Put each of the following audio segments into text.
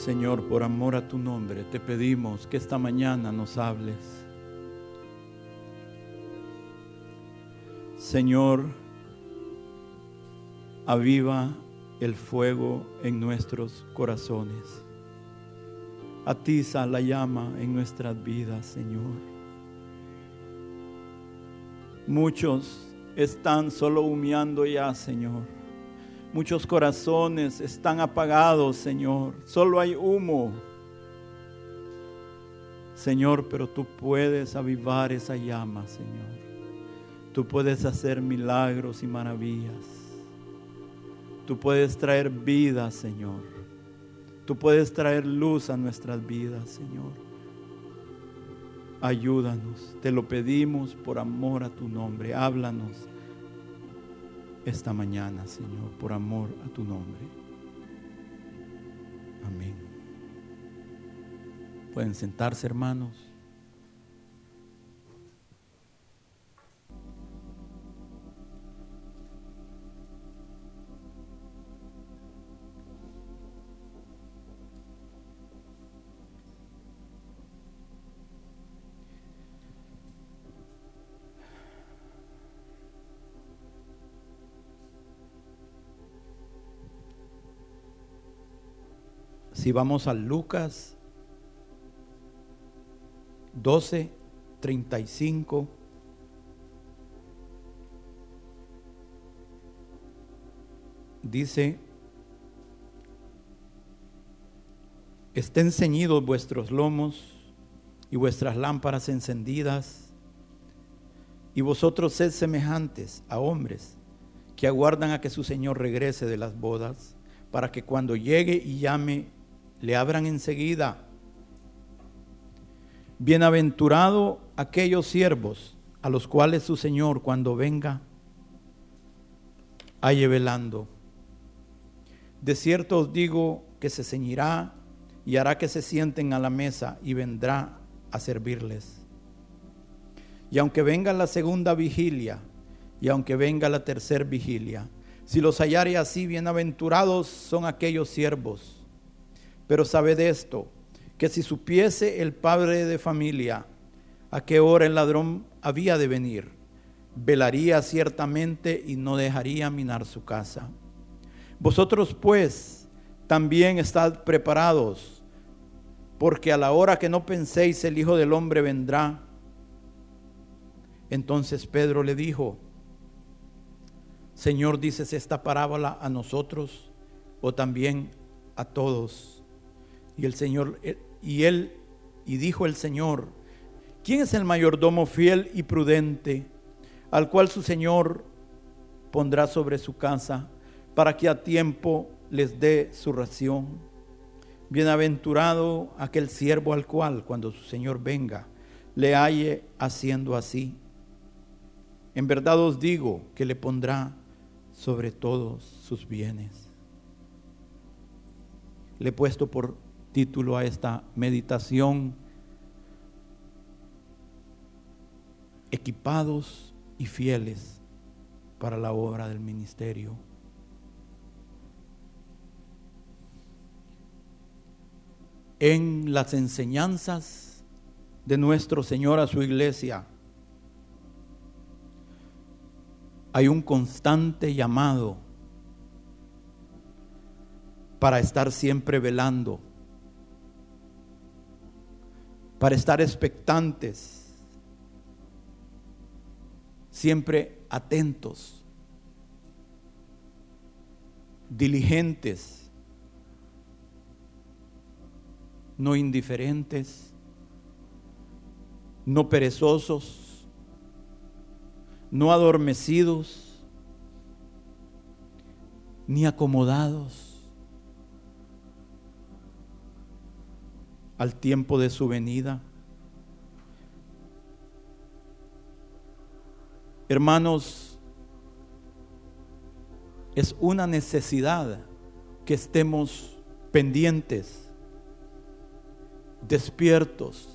Señor, por amor a tu nombre, te pedimos que esta mañana nos hables. Señor, aviva el fuego en nuestros corazones. Atiza la llama en nuestras vidas, Señor. Muchos están solo humeando ya, Señor. Muchos corazones están apagados, Señor. Solo hay humo. Señor, pero tú puedes avivar esa llama, Señor. Tú puedes hacer milagros y maravillas. Tú puedes traer vida, Señor. Tú puedes traer luz a nuestras vidas, Señor. Ayúdanos. Te lo pedimos por amor a tu nombre. Háblanos esta mañana, Señor, por amor a tu nombre. Amén. Pueden sentarse, hermanos. Si vamos a Lucas 12, 35. Dice, estén ceñidos vuestros lomos y vuestras lámparas encendidas, y vosotros sed semejantes a hombres que aguardan a que su Señor regrese de las bodas, para que cuando llegue y llame le abran enseguida. Bienaventurado aquellos siervos a los cuales su Señor cuando venga halle velando. De cierto os digo que se ceñirá y hará que se sienten a la mesa y vendrá a servirles. Y aunque venga la segunda vigilia y aunque venga la tercera vigilia, si los hallare así, bienaventurados son aquellos siervos pero sabed esto, que si supiese el padre de familia a qué hora el ladrón había de venir, velaría ciertamente y no dejaría minar su casa. Vosotros pues también estad preparados, porque a la hora que no penséis el Hijo del Hombre vendrá. Entonces Pedro le dijo, Señor, dices esta parábola a nosotros o también a todos. Y el Señor, eh, y él, y dijo el Señor, ¿quién es el mayordomo fiel y prudente al cual su Señor pondrá sobre su casa para que a tiempo les dé su ración? Bienaventurado aquel siervo al cual cuando su Señor venga le halle haciendo así. En verdad os digo que le pondrá sobre todos sus bienes. Le he puesto por título a esta meditación, equipados y fieles para la obra del ministerio. En las enseñanzas de nuestro Señor a su iglesia hay un constante llamado para estar siempre velando para estar expectantes, siempre atentos, diligentes, no indiferentes, no perezosos, no adormecidos, ni acomodados al tiempo de su venida. Hermanos, es una necesidad que estemos pendientes, despiertos,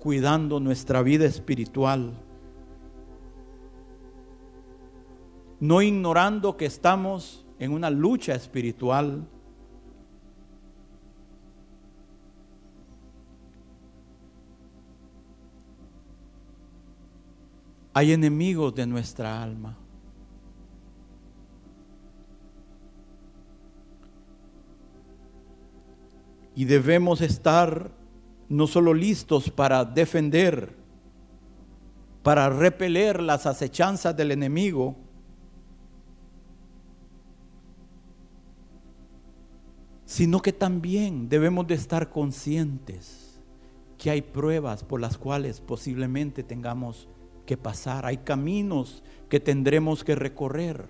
cuidando nuestra vida espiritual, no ignorando que estamos en una lucha espiritual hay enemigos de nuestra alma. Y debemos estar no solo listos para defender, para repeler las acechanzas del enemigo, sino que también debemos de estar conscientes que hay pruebas por las cuales posiblemente tengamos que pasar, hay caminos que tendremos que recorrer.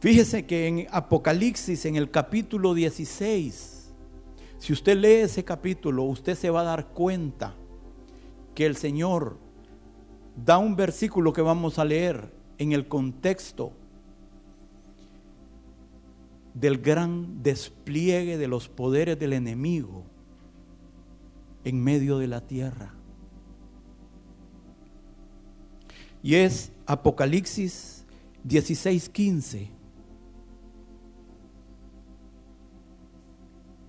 Fíjese que en Apocalipsis, en el capítulo 16, si usted lee ese capítulo, usted se va a dar cuenta que el Señor da un versículo que vamos a leer en el contexto del gran despliegue de los poderes del enemigo en medio de la tierra. Y es Apocalipsis 16:15.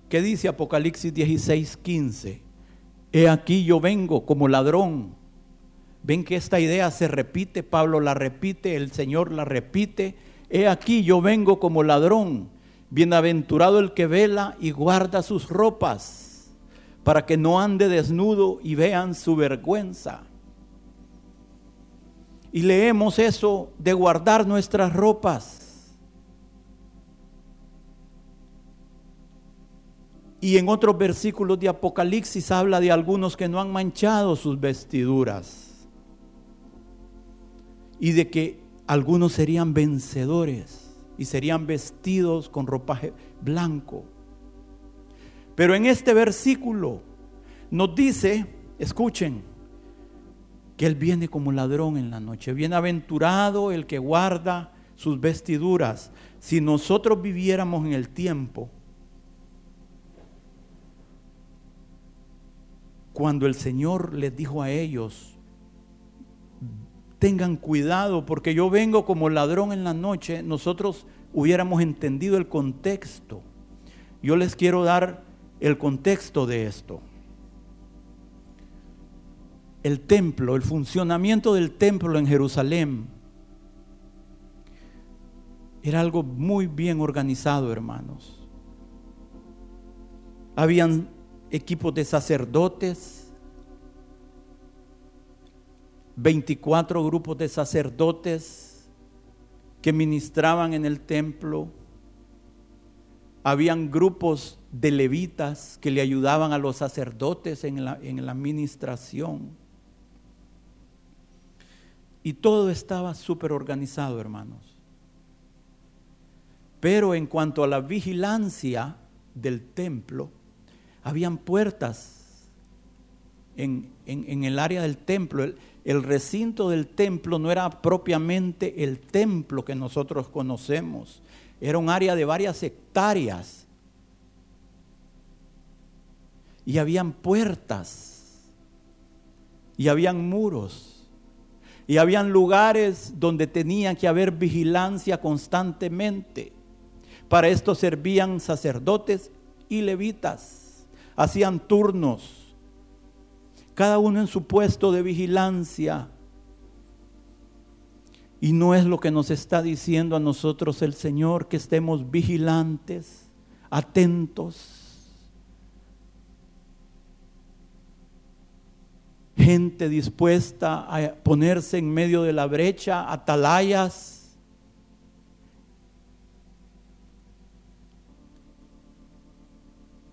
¿Qué dice Apocalipsis 16:15? He aquí yo vengo como ladrón. Ven que esta idea se repite, Pablo la repite, el Señor la repite. He aquí yo vengo como ladrón. Bienaventurado el que vela y guarda sus ropas, para que no ande desnudo y vean su vergüenza. Y leemos eso de guardar nuestras ropas. Y en otros versículos de Apocalipsis habla de algunos que no han manchado sus vestiduras. Y de que algunos serían vencedores y serían vestidos con ropaje blanco. Pero en este versículo nos dice, escuchen, que Él viene como ladrón en la noche. Bienaventurado el que guarda sus vestiduras. Si nosotros viviéramos en el tiempo, cuando el Señor les dijo a ellos, tengan cuidado porque yo vengo como ladrón en la noche, nosotros hubiéramos entendido el contexto. Yo les quiero dar el contexto de esto. El templo, el funcionamiento del templo en Jerusalén era algo muy bien organizado, hermanos. Habían equipos de sacerdotes, 24 grupos de sacerdotes que ministraban en el templo. Habían grupos de levitas que le ayudaban a los sacerdotes en la, en la administración. Y todo estaba súper organizado, hermanos. Pero en cuanto a la vigilancia del templo, habían puertas en, en el área del templo el recinto del templo no era propiamente el templo que nosotros conocemos, era un área de varias hectáreas. Y habían puertas, y habían muros, y habían lugares donde tenía que haber vigilancia constantemente. Para esto servían sacerdotes y levitas, hacían turnos cada uno en su puesto de vigilancia. Y no es lo que nos está diciendo a nosotros el Señor, que estemos vigilantes, atentos. Gente dispuesta a ponerse en medio de la brecha, atalayas.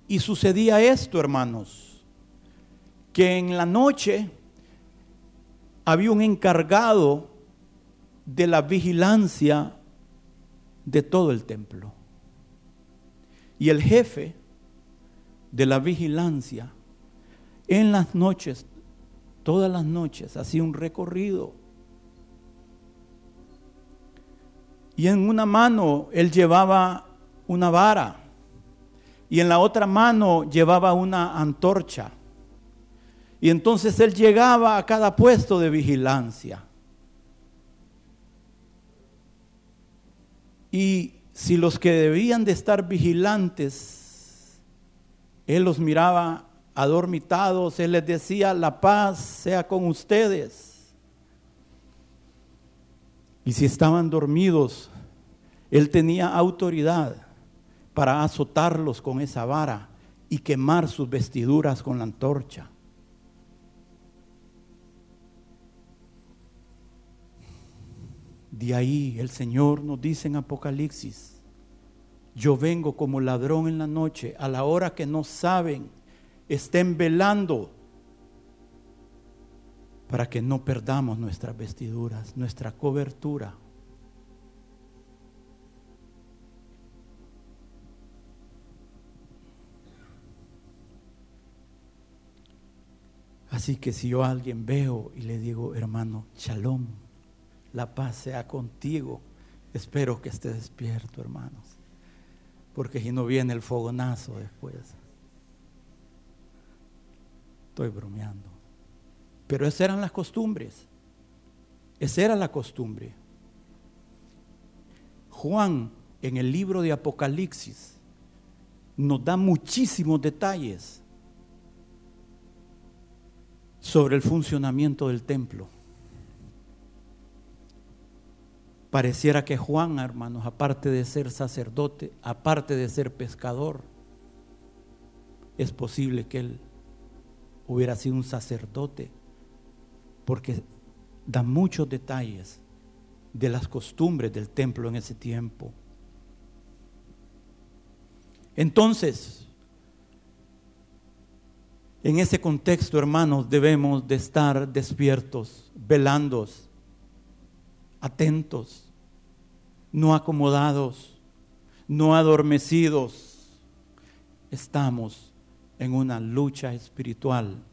Y sucedía esto, hermanos que en la noche había un encargado de la vigilancia de todo el templo. Y el jefe de la vigilancia en las noches, todas las noches, hacía un recorrido. Y en una mano él llevaba una vara y en la otra mano llevaba una antorcha. Y entonces él llegaba a cada puesto de vigilancia. Y si los que debían de estar vigilantes, él los miraba adormitados, Él les decía, la paz sea con ustedes. Y si estaban dormidos, Él tenía autoridad para azotarlos con esa vara y quemar sus vestiduras con la antorcha. De ahí el Señor nos dice en Apocalipsis, yo vengo como ladrón en la noche, a la hora que no saben, estén velando para que no perdamos nuestras vestiduras, nuestra cobertura. Así que si yo a alguien veo y le digo, hermano, shalom, la paz sea contigo, espero que esté despierto, hermanos porque si no viene el fogonazo después. Estoy bromeando. Pero esas eran las costumbres. Esa era la costumbre. Juan en el libro de Apocalipsis nos da muchísimos detalles sobre el funcionamiento del templo. Pareciera que Juan, hermanos, aparte de ser sacerdote, aparte de ser pescador, es posible que él hubiera sido un sacerdote, porque da muchos detalles de las costumbres del templo en ese tiempo. Entonces, en ese contexto, hermanos, debemos de estar despiertos, velandos, atentos, no acomodados, no adormecidos. Estamos en una lucha espiritual.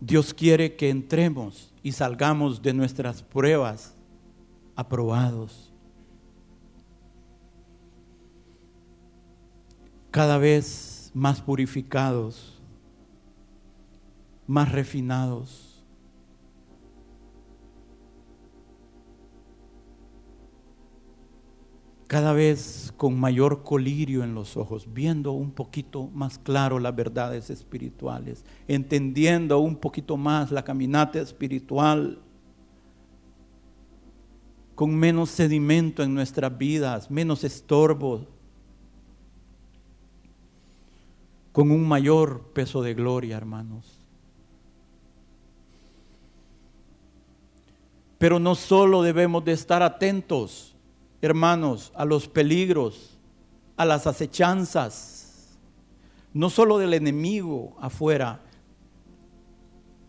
Dios quiere que entremos y salgamos de nuestras pruebas aprobados. Cada vez más purificados, más refinados cada vez con mayor colirio en los ojos, viendo un poquito más claro las verdades espirituales, entendiendo un poquito más la caminata espiritual, con menos sedimento en nuestras vidas, menos estorbo, con un mayor peso de gloria, hermanos. Pero no solo debemos de estar atentos, hermanos, a los peligros, a las acechanzas, no solo del enemigo afuera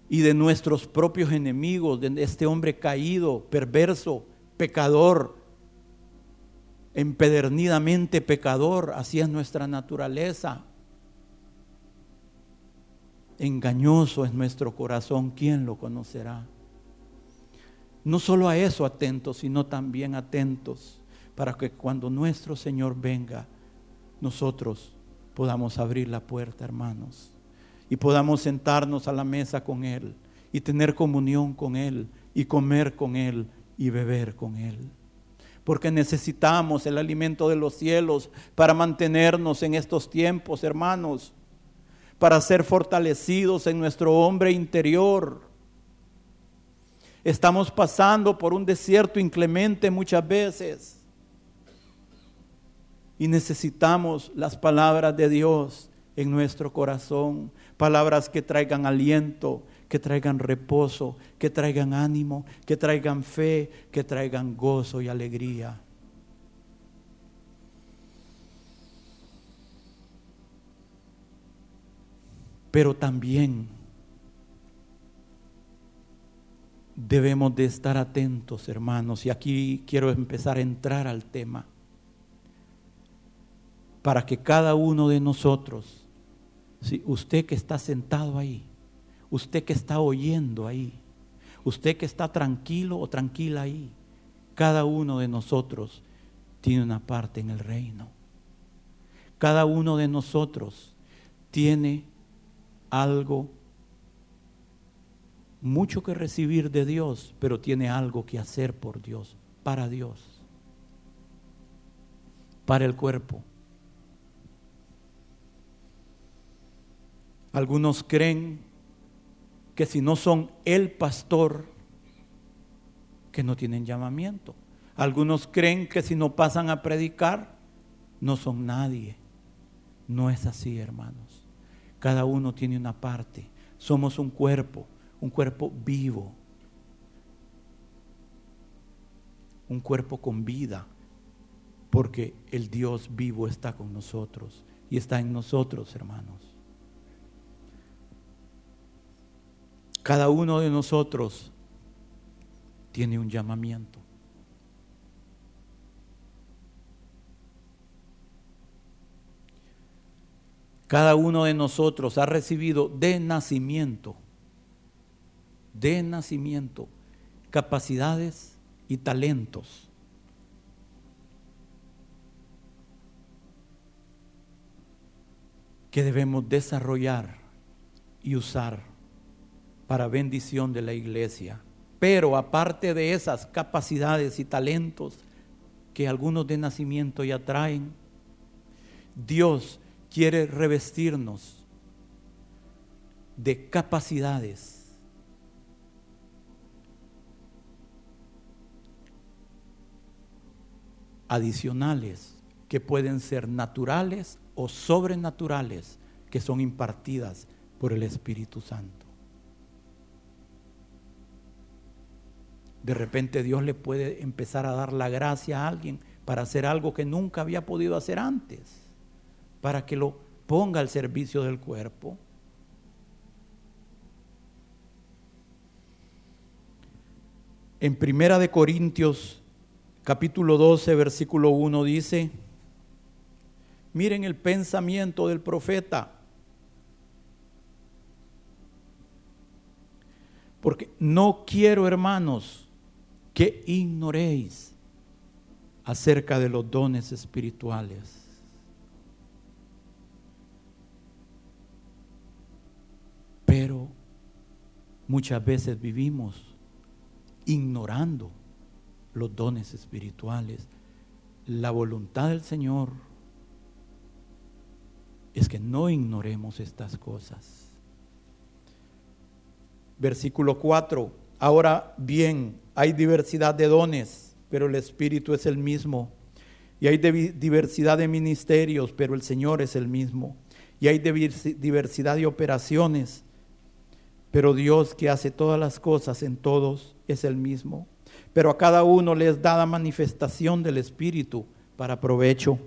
y de nuestros propios enemigos, de este hombre caído, perverso, pecador, empedernidamente pecador, así es nuestra naturaleza. Engañoso es nuestro corazón, ¿quién lo conocerá? No solo a eso atentos, sino también atentos para que cuando nuestro Señor venga, nosotros podamos abrir la puerta, hermanos, y podamos sentarnos a la mesa con Él y tener comunión con Él y comer con Él y beber con Él. Porque necesitamos el alimento de los cielos para mantenernos en estos tiempos, hermanos, para ser fortalecidos en nuestro hombre interior. Estamos pasando por un desierto inclemente muchas veces y necesitamos las palabras de Dios en nuestro corazón, palabras que traigan aliento, que traigan reposo, que traigan ánimo, que traigan fe, que traigan gozo y alegría. Pero también debemos de estar atentos, hermanos, y aquí quiero empezar a entrar al tema para que cada uno de nosotros, si usted que está sentado ahí, usted que está oyendo ahí, usted que está tranquilo o tranquila ahí, cada uno de nosotros tiene una parte en el reino. Cada uno de nosotros tiene algo, mucho que recibir de Dios, pero tiene algo que hacer por Dios, para Dios, para el cuerpo Algunos creen que si no son el pastor, que no tienen llamamiento. Algunos creen que si no pasan a predicar, no son nadie. No es así, hermanos. Cada uno tiene una parte. Somos un cuerpo, un cuerpo vivo. Un cuerpo con vida, porque el Dios vivo está con nosotros y está en nosotros, hermanos. Cada uno de nosotros tiene un llamamiento. Cada uno de nosotros ha recibido de nacimiento, de nacimiento, capacidades y talentos. que debemos desarrollar y usar para bendición de la iglesia. Pero aparte de esas capacidades y talentos que algunos de nacimiento ya traen, Dios quiere revestirnos de capacidades adicionales que pueden ser naturales o sobrenaturales que son impartidas por el Espíritu Santo. De repente Dios le puede empezar a dar la gracia a alguien para hacer algo que nunca había podido hacer antes, para que lo ponga al servicio del cuerpo. En Primera de Corintios capítulo 12 versículo 1 dice, miren el pensamiento del profeta. Porque no quiero, hermanos, que ignoréis acerca de los dones espirituales. Pero muchas veces vivimos ignorando los dones espirituales. La voluntad del Señor es que no ignoremos estas cosas. Versículo 4. Ahora bien, hay diversidad de dones, pero el Espíritu es el mismo. Y hay diversidad de ministerios, pero el Señor es el mismo. Y hay diversidad de operaciones, pero Dios que hace todas las cosas en todos es el mismo. Pero a cada uno le es dada manifestación del Espíritu para provecho,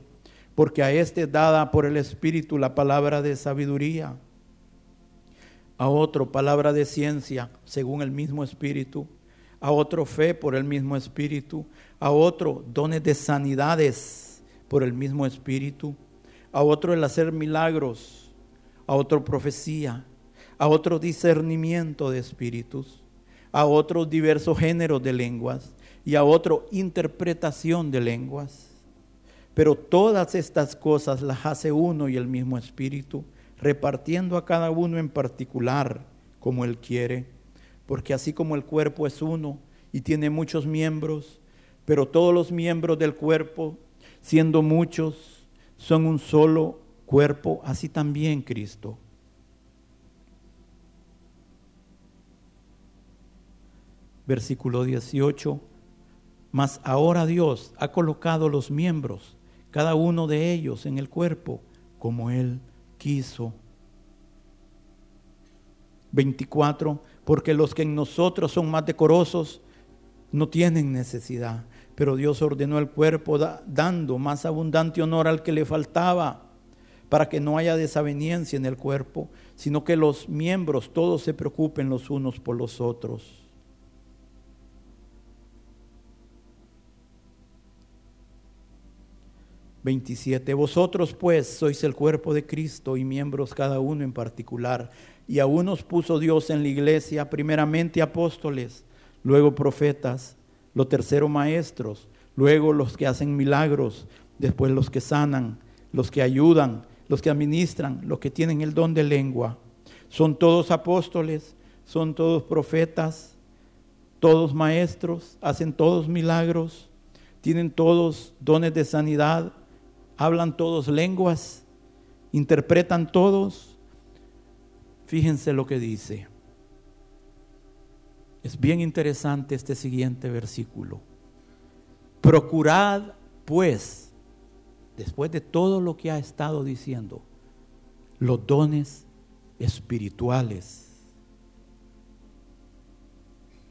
porque a este es dada por el Espíritu la palabra de sabiduría, a otro palabra de ciencia según el mismo Espíritu a otro fe por el mismo Espíritu, a otro dones de sanidades por el mismo Espíritu, a otro el hacer milagros, a otro profecía, a otro discernimiento de espíritus, a otros diversos géneros de lenguas y a otro interpretación de lenguas. Pero todas estas cosas las hace uno y el mismo Espíritu, repartiendo a cada uno en particular como Él quiere porque así como el cuerpo es uno y tiene muchos miembros, pero todos los miembros del cuerpo, siendo muchos, son un solo cuerpo, así también Cristo. Versículo 18. Mas ahora Dios ha colocado los miembros, cada uno de ellos en el cuerpo, como Él quiso. 24 porque los que en nosotros son más decorosos no tienen necesidad. Pero Dios ordenó el cuerpo dando más abundante honor al que le faltaba, para que no haya desaveniencia en el cuerpo, sino que los miembros todos se preocupen los unos por los otros. Veintisiete. Vosotros pues sois el cuerpo de Cristo y miembros cada uno en particular. Y a unos puso Dios en la iglesia, primeramente apóstoles, luego profetas, lo tercero maestros, luego los que hacen milagros, después los que sanan, los que ayudan, los que administran, los que tienen el don de lengua. Son todos apóstoles, son todos profetas, todos maestros, hacen todos milagros, tienen todos dones de sanidad, hablan todos lenguas, interpretan todos Fíjense lo que dice. Es bien interesante este siguiente versículo. Procurad, pues, después de todo lo que ha estado diciendo, los dones espirituales.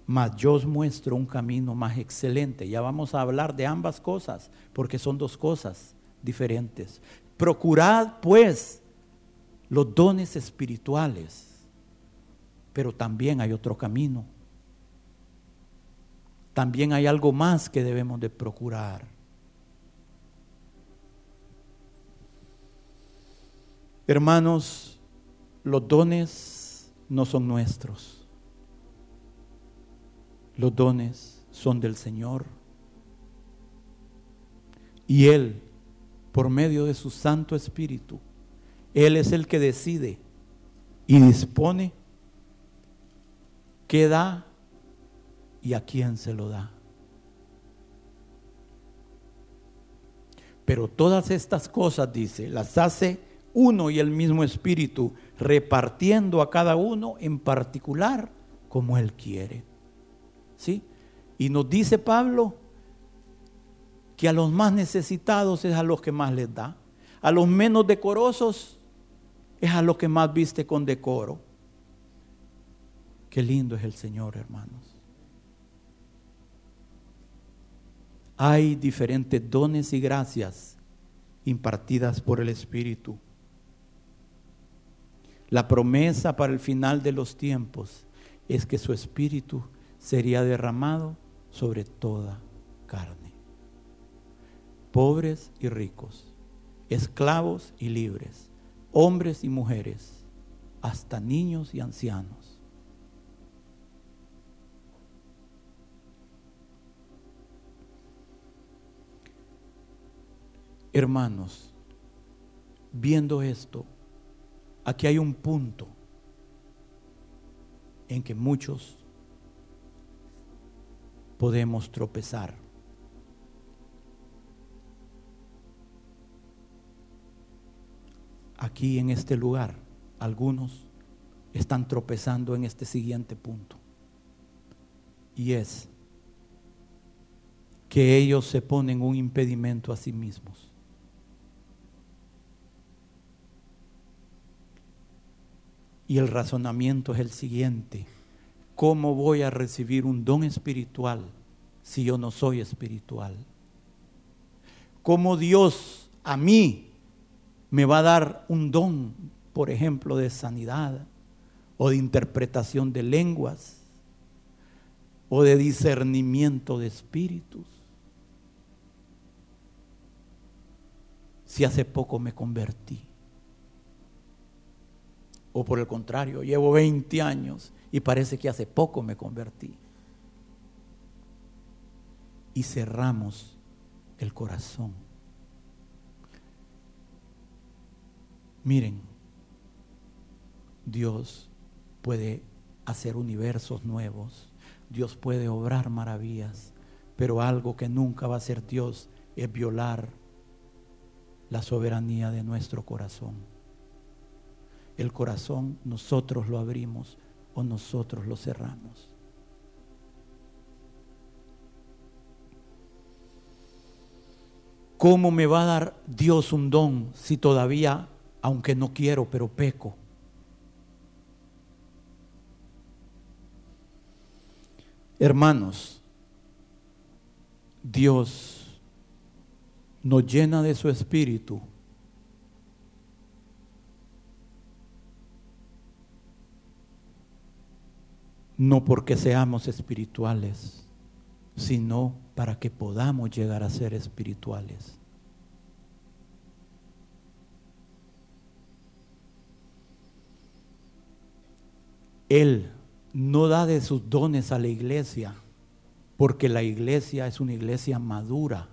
Mas yo os muestro un camino más excelente. Ya vamos a hablar de ambas cosas, porque son dos cosas diferentes. Procurad, pues, los dones espirituales, pero también hay otro camino también hay algo más que debemos de procurar. Hermanos, los dones no son nuestros. Los dones son del Señor. Y Él, por medio de su Santo Espíritu, Él es el que decide y dispone qué da y a quién se lo da. Pero todas estas cosas, dice, las hace uno y el mismo espíritu, repartiendo a cada uno en particular como él quiere. ¿Sí? Y nos dice Pablo que a los más necesitados es a los que más les da. A los menos decorosos es a los que más viste con decoro. Qué lindo es el Señor, hermanos. hay diferentes dones y gracias impartidas por el Espíritu. La promesa para el final de los tiempos es que su Espíritu sería derramado sobre toda carne. Pobres y ricos, esclavos y libres, hombres y mujeres, hasta niños y ancianos Hermanos, viendo esto, aquí hay un punto en que muchos podemos tropezar. Aquí en este lugar, algunos están tropezando en este siguiente punto. Y es que ellos se ponen un impedimento a sí mismos. Y el razonamiento es el siguiente. ¿Cómo voy a recibir un don espiritual si yo no soy espiritual? ¿Cómo Dios a mí me va a dar un don, por ejemplo, de sanidad o de interpretación de lenguas o de discernimiento de espíritus? Si hace poco me convertí. O por el contrario, llevo 20 años y parece que hace poco me convertí. Y cerramos el corazón. Miren, Dios puede hacer universos nuevos, Dios puede obrar maravillas, pero algo que nunca va a hacer Dios es violar la soberanía de nuestro corazón el corazón nosotros lo abrimos o nosotros lo cerramos. ¿Cómo me va a dar Dios un don si todavía, aunque no quiero, pero peco? Hermanos, Dios nos llena de su espíritu no porque seamos espirituales, sino para que podamos llegar a ser espirituales. Él no da de sus dones a la iglesia, porque la iglesia es una iglesia madura,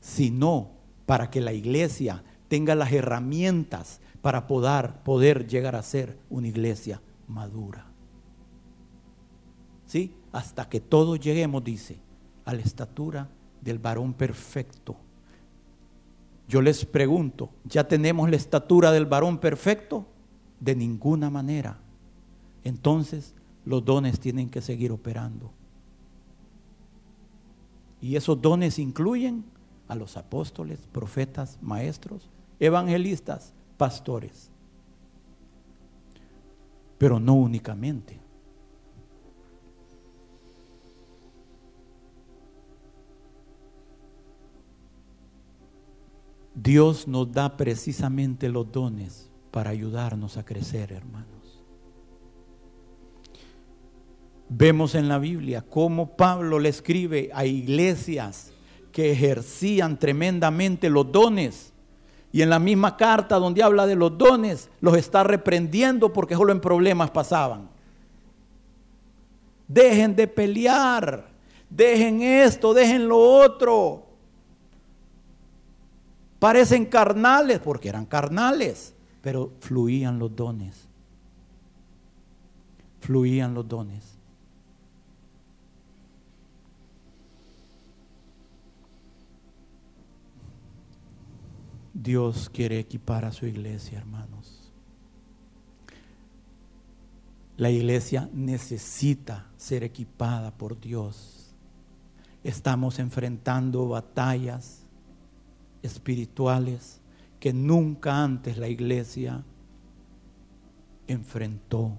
sino para que la iglesia tenga las herramientas para poder, poder llegar a ser una iglesia madura. ¿Sí? Hasta que todos lleguemos, dice, a la estatura del varón perfecto. Yo les pregunto, ¿ya tenemos la estatura del varón perfecto? De ninguna manera, entonces los dones tienen que seguir operando. Y esos dones incluyen a los apóstoles, profetas, maestros, evangelistas, pastores. Pero no únicamente. Dios nos da precisamente los dones para ayudarnos a crecer, hermanos. Vemos en la Biblia cómo Pablo le escribe a iglesias que ejercían tremendamente los dones. Y en la misma carta donde habla de los dones, los está reprendiendo porque solo en problemas pasaban. Dejen de pelear, dejen esto, dejen lo otro. Parecen carnales porque eran carnales, pero fluían los dones. Fluían los dones. Dios quiere equipar a su iglesia, hermanos. La iglesia necesita ser equipada por Dios. Estamos enfrentando batallas espirituales que nunca antes la iglesia enfrentó.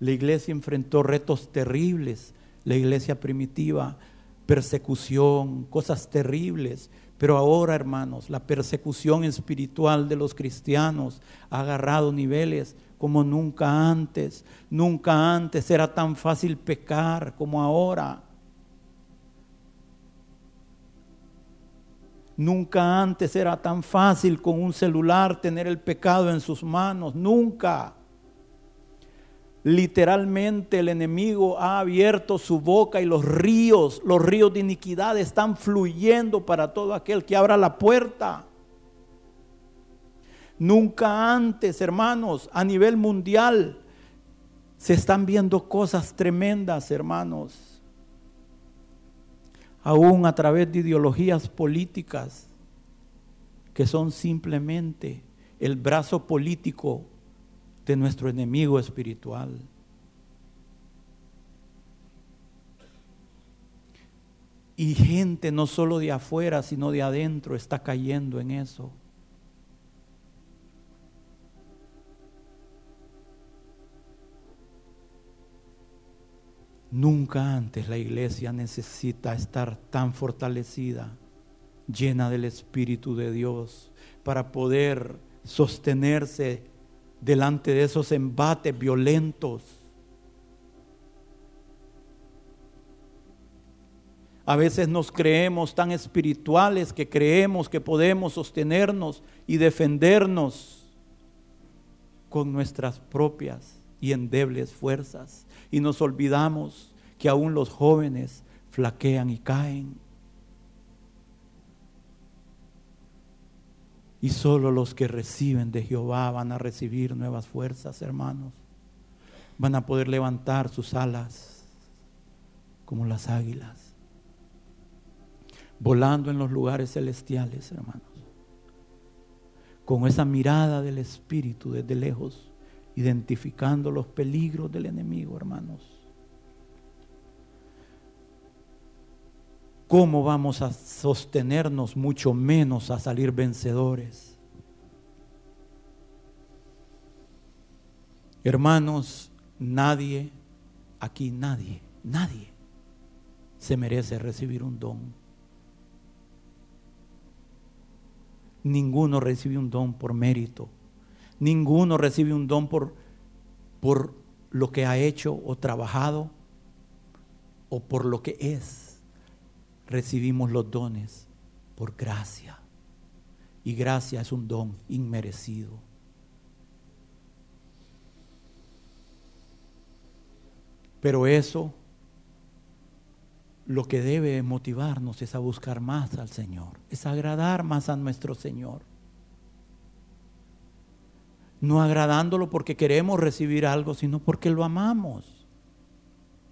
La iglesia enfrentó retos terribles, la iglesia primitiva, persecución, cosas terribles. Pero ahora, hermanos, la persecución espiritual de los cristianos ha agarrado niveles como nunca antes. Nunca antes era tan fácil pecar como ahora. Nunca antes era tan fácil con un celular tener el pecado en sus manos. Nunca. Literalmente el enemigo ha abierto su boca y los ríos, los ríos de iniquidad están fluyendo para todo aquel que abra la puerta. Nunca antes, hermanos, a nivel mundial se están viendo cosas tremendas, hermanos aún a través de ideologías políticas que son simplemente el brazo político de nuestro enemigo espiritual. Y gente no solo de afuera, sino de adentro está cayendo en eso. Nunca antes la iglesia necesita estar tan fortalecida, llena del Espíritu de Dios, para poder sostenerse delante de esos embates violentos. A veces nos creemos tan espirituales que creemos que podemos sostenernos y defendernos con nuestras propias y endebles fuerzas y nos olvidamos que aún los jóvenes flaquean y caen. Y solo los que reciben de Jehová van a recibir nuevas fuerzas, hermanos. Van a poder levantar sus alas como las águilas, volando en los lugares celestiales, hermanos. Con esa mirada del Espíritu desde lejos identificando los peligros del enemigo, hermanos. ¿Cómo vamos a sostenernos mucho menos a salir vencedores? Hermanos, nadie, aquí nadie, nadie se merece recibir un don. Ninguno recibe un don por mérito. Ninguno recibe un don por, por lo que ha hecho o trabajado o por lo que es. Recibimos los dones por gracia. Y gracia es un don inmerecido. Pero eso lo que debe motivarnos es a buscar más al Señor, es agradar más a nuestro Señor no agradándolo porque queremos recibir algo, sino porque lo amamos.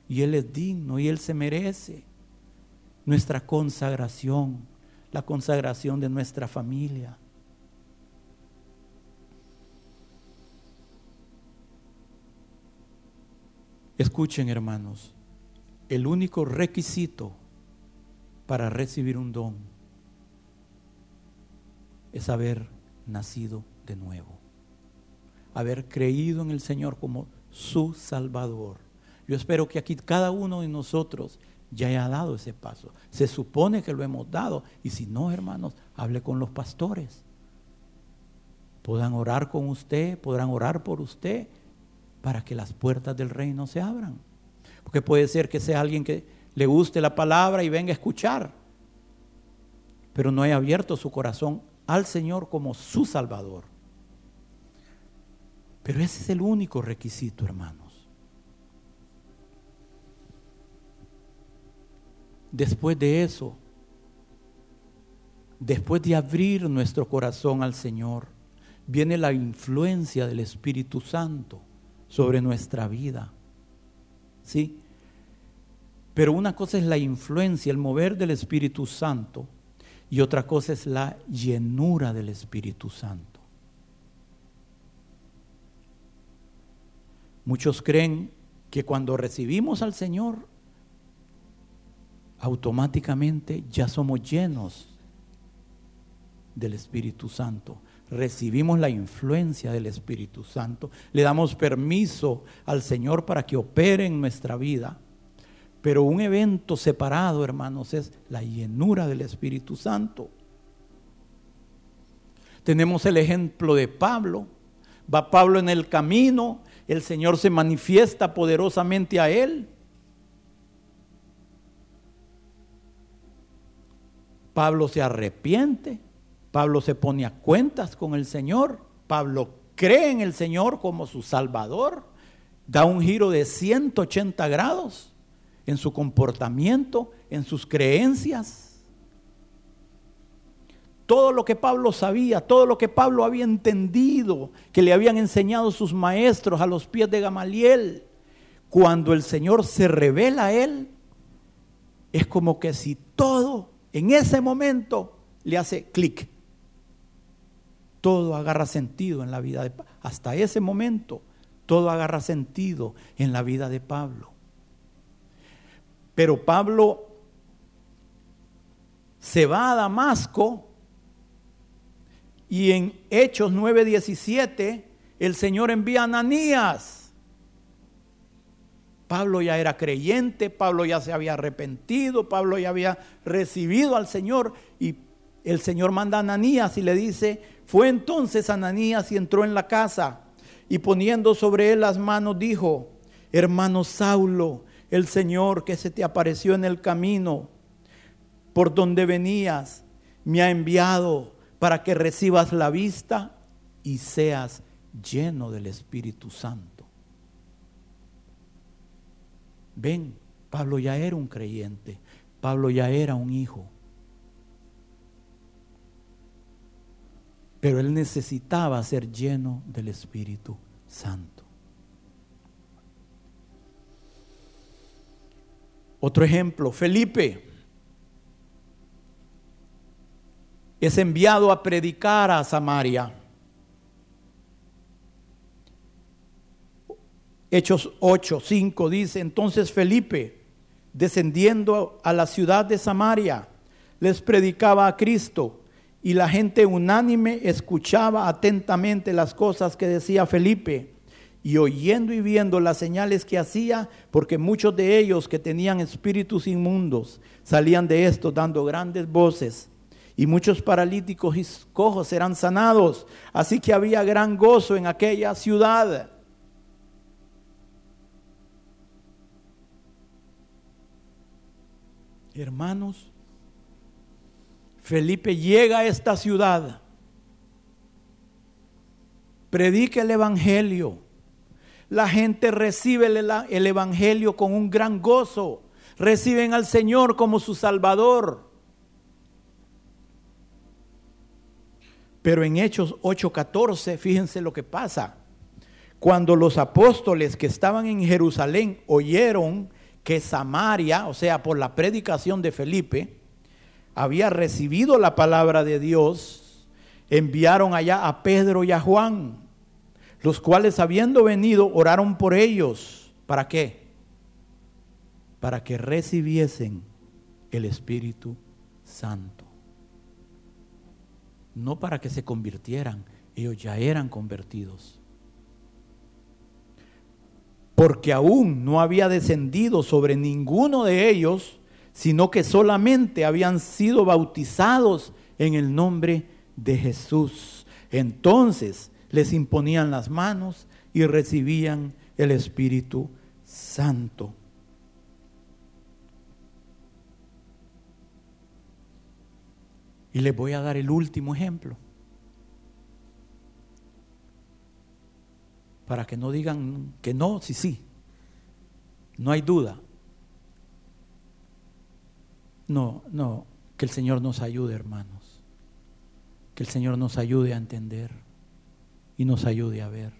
Y Él es digno y Él se merece nuestra consagración, la consagración de nuestra familia. Escuchen hermanos, el único requisito para recibir un don es haber nacido de nuevo, haber creído en el Señor como su Salvador. Yo espero que aquí cada uno de nosotros ya haya dado ese paso. Se supone que lo hemos dado. Y si no, hermanos, hable con los pastores. Puedan orar con usted, podrán orar por usted para que las puertas del reino se abran. Porque puede ser que sea alguien que le guste la palabra y venga a escuchar, pero no haya abierto su corazón al Señor como su Salvador. Pero ese es el único requisito, hermanos. Después de eso, después de abrir nuestro corazón al Señor, viene la influencia del Espíritu Santo sobre nuestra vida. ¿Sí? Pero una cosa es la influencia, el mover del Espíritu Santo, y otra cosa es la llenura del Espíritu Santo. Muchos creen que cuando recibimos al Señor, automáticamente ya somos llenos del Espíritu Santo. Recibimos la influencia del Espíritu Santo. Le damos permiso al Señor para que opere en nuestra vida. Pero un evento separado, hermanos, es la llenura del Espíritu Santo. Tenemos el ejemplo de Pablo. Va Pablo en el camino el Señor se manifiesta poderosamente a él. Pablo se arrepiente, Pablo se pone a cuentas con el Señor, Pablo cree en el Señor como su Salvador, da un giro de 180 grados en su comportamiento, en sus creencias todo lo que Pablo sabía, todo lo que Pablo había entendido, que le habían enseñado sus maestros a los pies de Gamaliel, cuando el Señor se revela a él, es como que si todo en ese momento le hace clic. Todo agarra sentido en la vida de Pablo. Hasta ese momento, todo agarra sentido en la vida de Pablo. Pero Pablo se va a Damasco y en Hechos 9:17 el Señor envía a Ananías. Pablo ya era creyente, Pablo ya se había arrepentido, Pablo ya había recibido al Señor y el Señor manda a Ananías y le dice, fue entonces Ananías y entró en la casa y poniendo sobre él las manos dijo, hermano Saulo, el Señor que se te apareció en el camino por donde venías, me ha enviado para que recibas la vista y seas lleno del Espíritu Santo. Ven, Pablo ya era un creyente, Pablo ya era un hijo. Pero él necesitaba ser lleno del Espíritu Santo. Otro ejemplo, Felipe. Es enviado a predicar a Samaria. Hechos 8, 5 dice, entonces Felipe, descendiendo a la ciudad de Samaria, les predicaba a Cristo y la gente unánime escuchaba atentamente las cosas que decía Felipe y oyendo y viendo las señales que hacía, porque muchos de ellos que tenían espíritus inmundos salían de esto dando grandes voces y muchos paralíticos y cojos serán sanados. Así que había gran gozo en aquella ciudad. Hermanos, Felipe llega a esta ciudad, predica el Evangelio, la gente recibe el, el Evangelio con un gran gozo, reciben al Señor como su Salvador. Pero en Hechos 8:14, fíjense lo que pasa. Cuando los apóstoles que estaban en Jerusalén oyeron que Samaria, o sea, por la predicación de Felipe, había recibido la palabra de Dios, enviaron allá a Pedro y a Juan, los cuales habiendo venido oraron por ellos. ¿Para qué? para que recibiesen el Espíritu Santo. No para que se convirtieran, ellos ya eran convertidos. Porque aún no había descendido sobre ninguno de ellos, sino que solamente habían sido bautizados en el nombre de Jesús. Entonces les imponían las manos y recibían el Espíritu Santo. Y les voy a dar el último ejemplo. Para que no digan que no, sí, sí. No hay duda. No, no, que el Señor nos ayude, hermanos. Que el Señor nos ayude a entender y nos ayude a ver.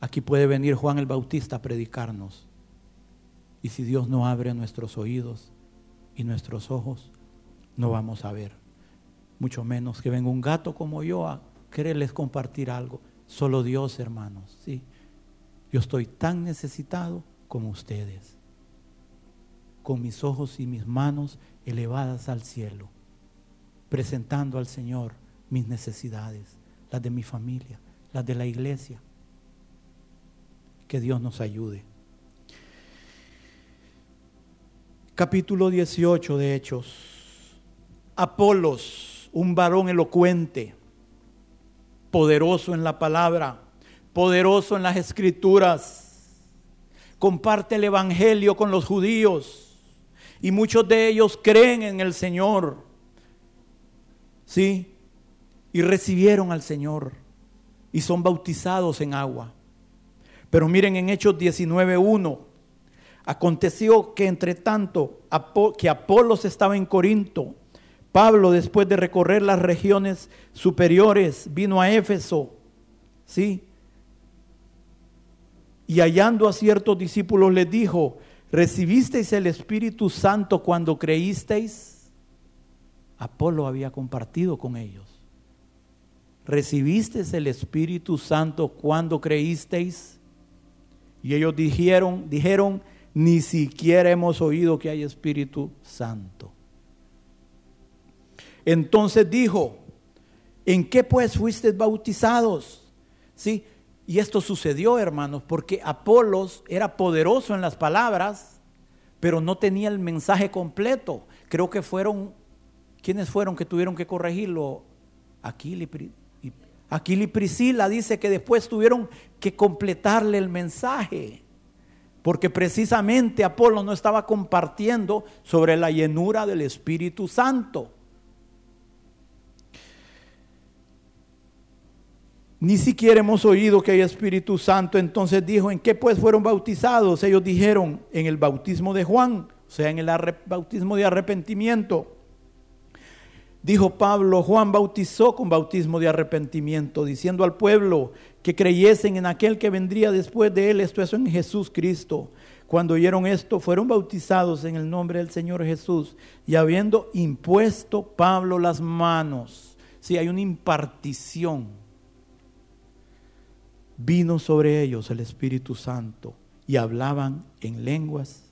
Aquí puede venir Juan el Bautista a predicarnos. Y si Dios no abre nuestros oídos y nuestros ojos, no vamos a ver. Mucho menos que venga un gato como yo a quererles compartir algo. Solo Dios, hermanos. Sí. Yo estoy tan necesitado como ustedes. Con mis ojos y mis manos elevadas al cielo. Presentando al Señor mis necesidades. Las de mi familia. Las de la iglesia que Dios nos ayude. Capítulo 18 de Hechos. Apolos, un varón elocuente, poderoso en la palabra, poderoso en las escrituras, comparte el Evangelio con los judíos y muchos de ellos creen en el Señor. ¿Sí? Y recibieron al Señor y son bautizados en agua. Pero miren en Hechos 19.1, aconteció que entre tanto que Apolos estaba en Corinto, Pablo después de recorrer las regiones superiores vino a Éfeso, ¿sí? Y hallando a ciertos discípulos les dijo, ¿recibisteis el Espíritu Santo cuando creísteis? Apolo había compartido con ellos. ¿Recibisteis el Espíritu Santo cuando creísteis? Y ellos dijeron, dijeron, ni siquiera hemos oído que hay Espíritu Santo. Entonces dijo, ¿en qué pues fuisteis bautizados? ¿Sí? Y esto sucedió, hermanos, porque Apolos era poderoso en las palabras, pero no tenía el mensaje completo. Creo que fueron, ¿quiénes fueron que tuvieron que corregirlo? Aquila Aquila y Priscila dice que después tuvieron que completarle el mensaje, porque precisamente Apolo no estaba compartiendo sobre la llenura del Espíritu Santo. Ni siquiera hemos oído que hay Espíritu Santo. Entonces dijo, ¿en qué pues fueron bautizados? Ellos dijeron, en el bautismo de Juan, o sea, en el bautismo de arrepentimiento. Dijo Pablo, Juan bautizó con bautismo de arrepentimiento, diciendo al pueblo que creyesen en aquel que vendría después de él, esto es en Jesús Cristo. Cuando oyeron esto, fueron bautizados en el nombre del Señor Jesús y habiendo impuesto Pablo las manos, si hay una impartición vino sobre ellos el Espíritu Santo y hablaban en lenguas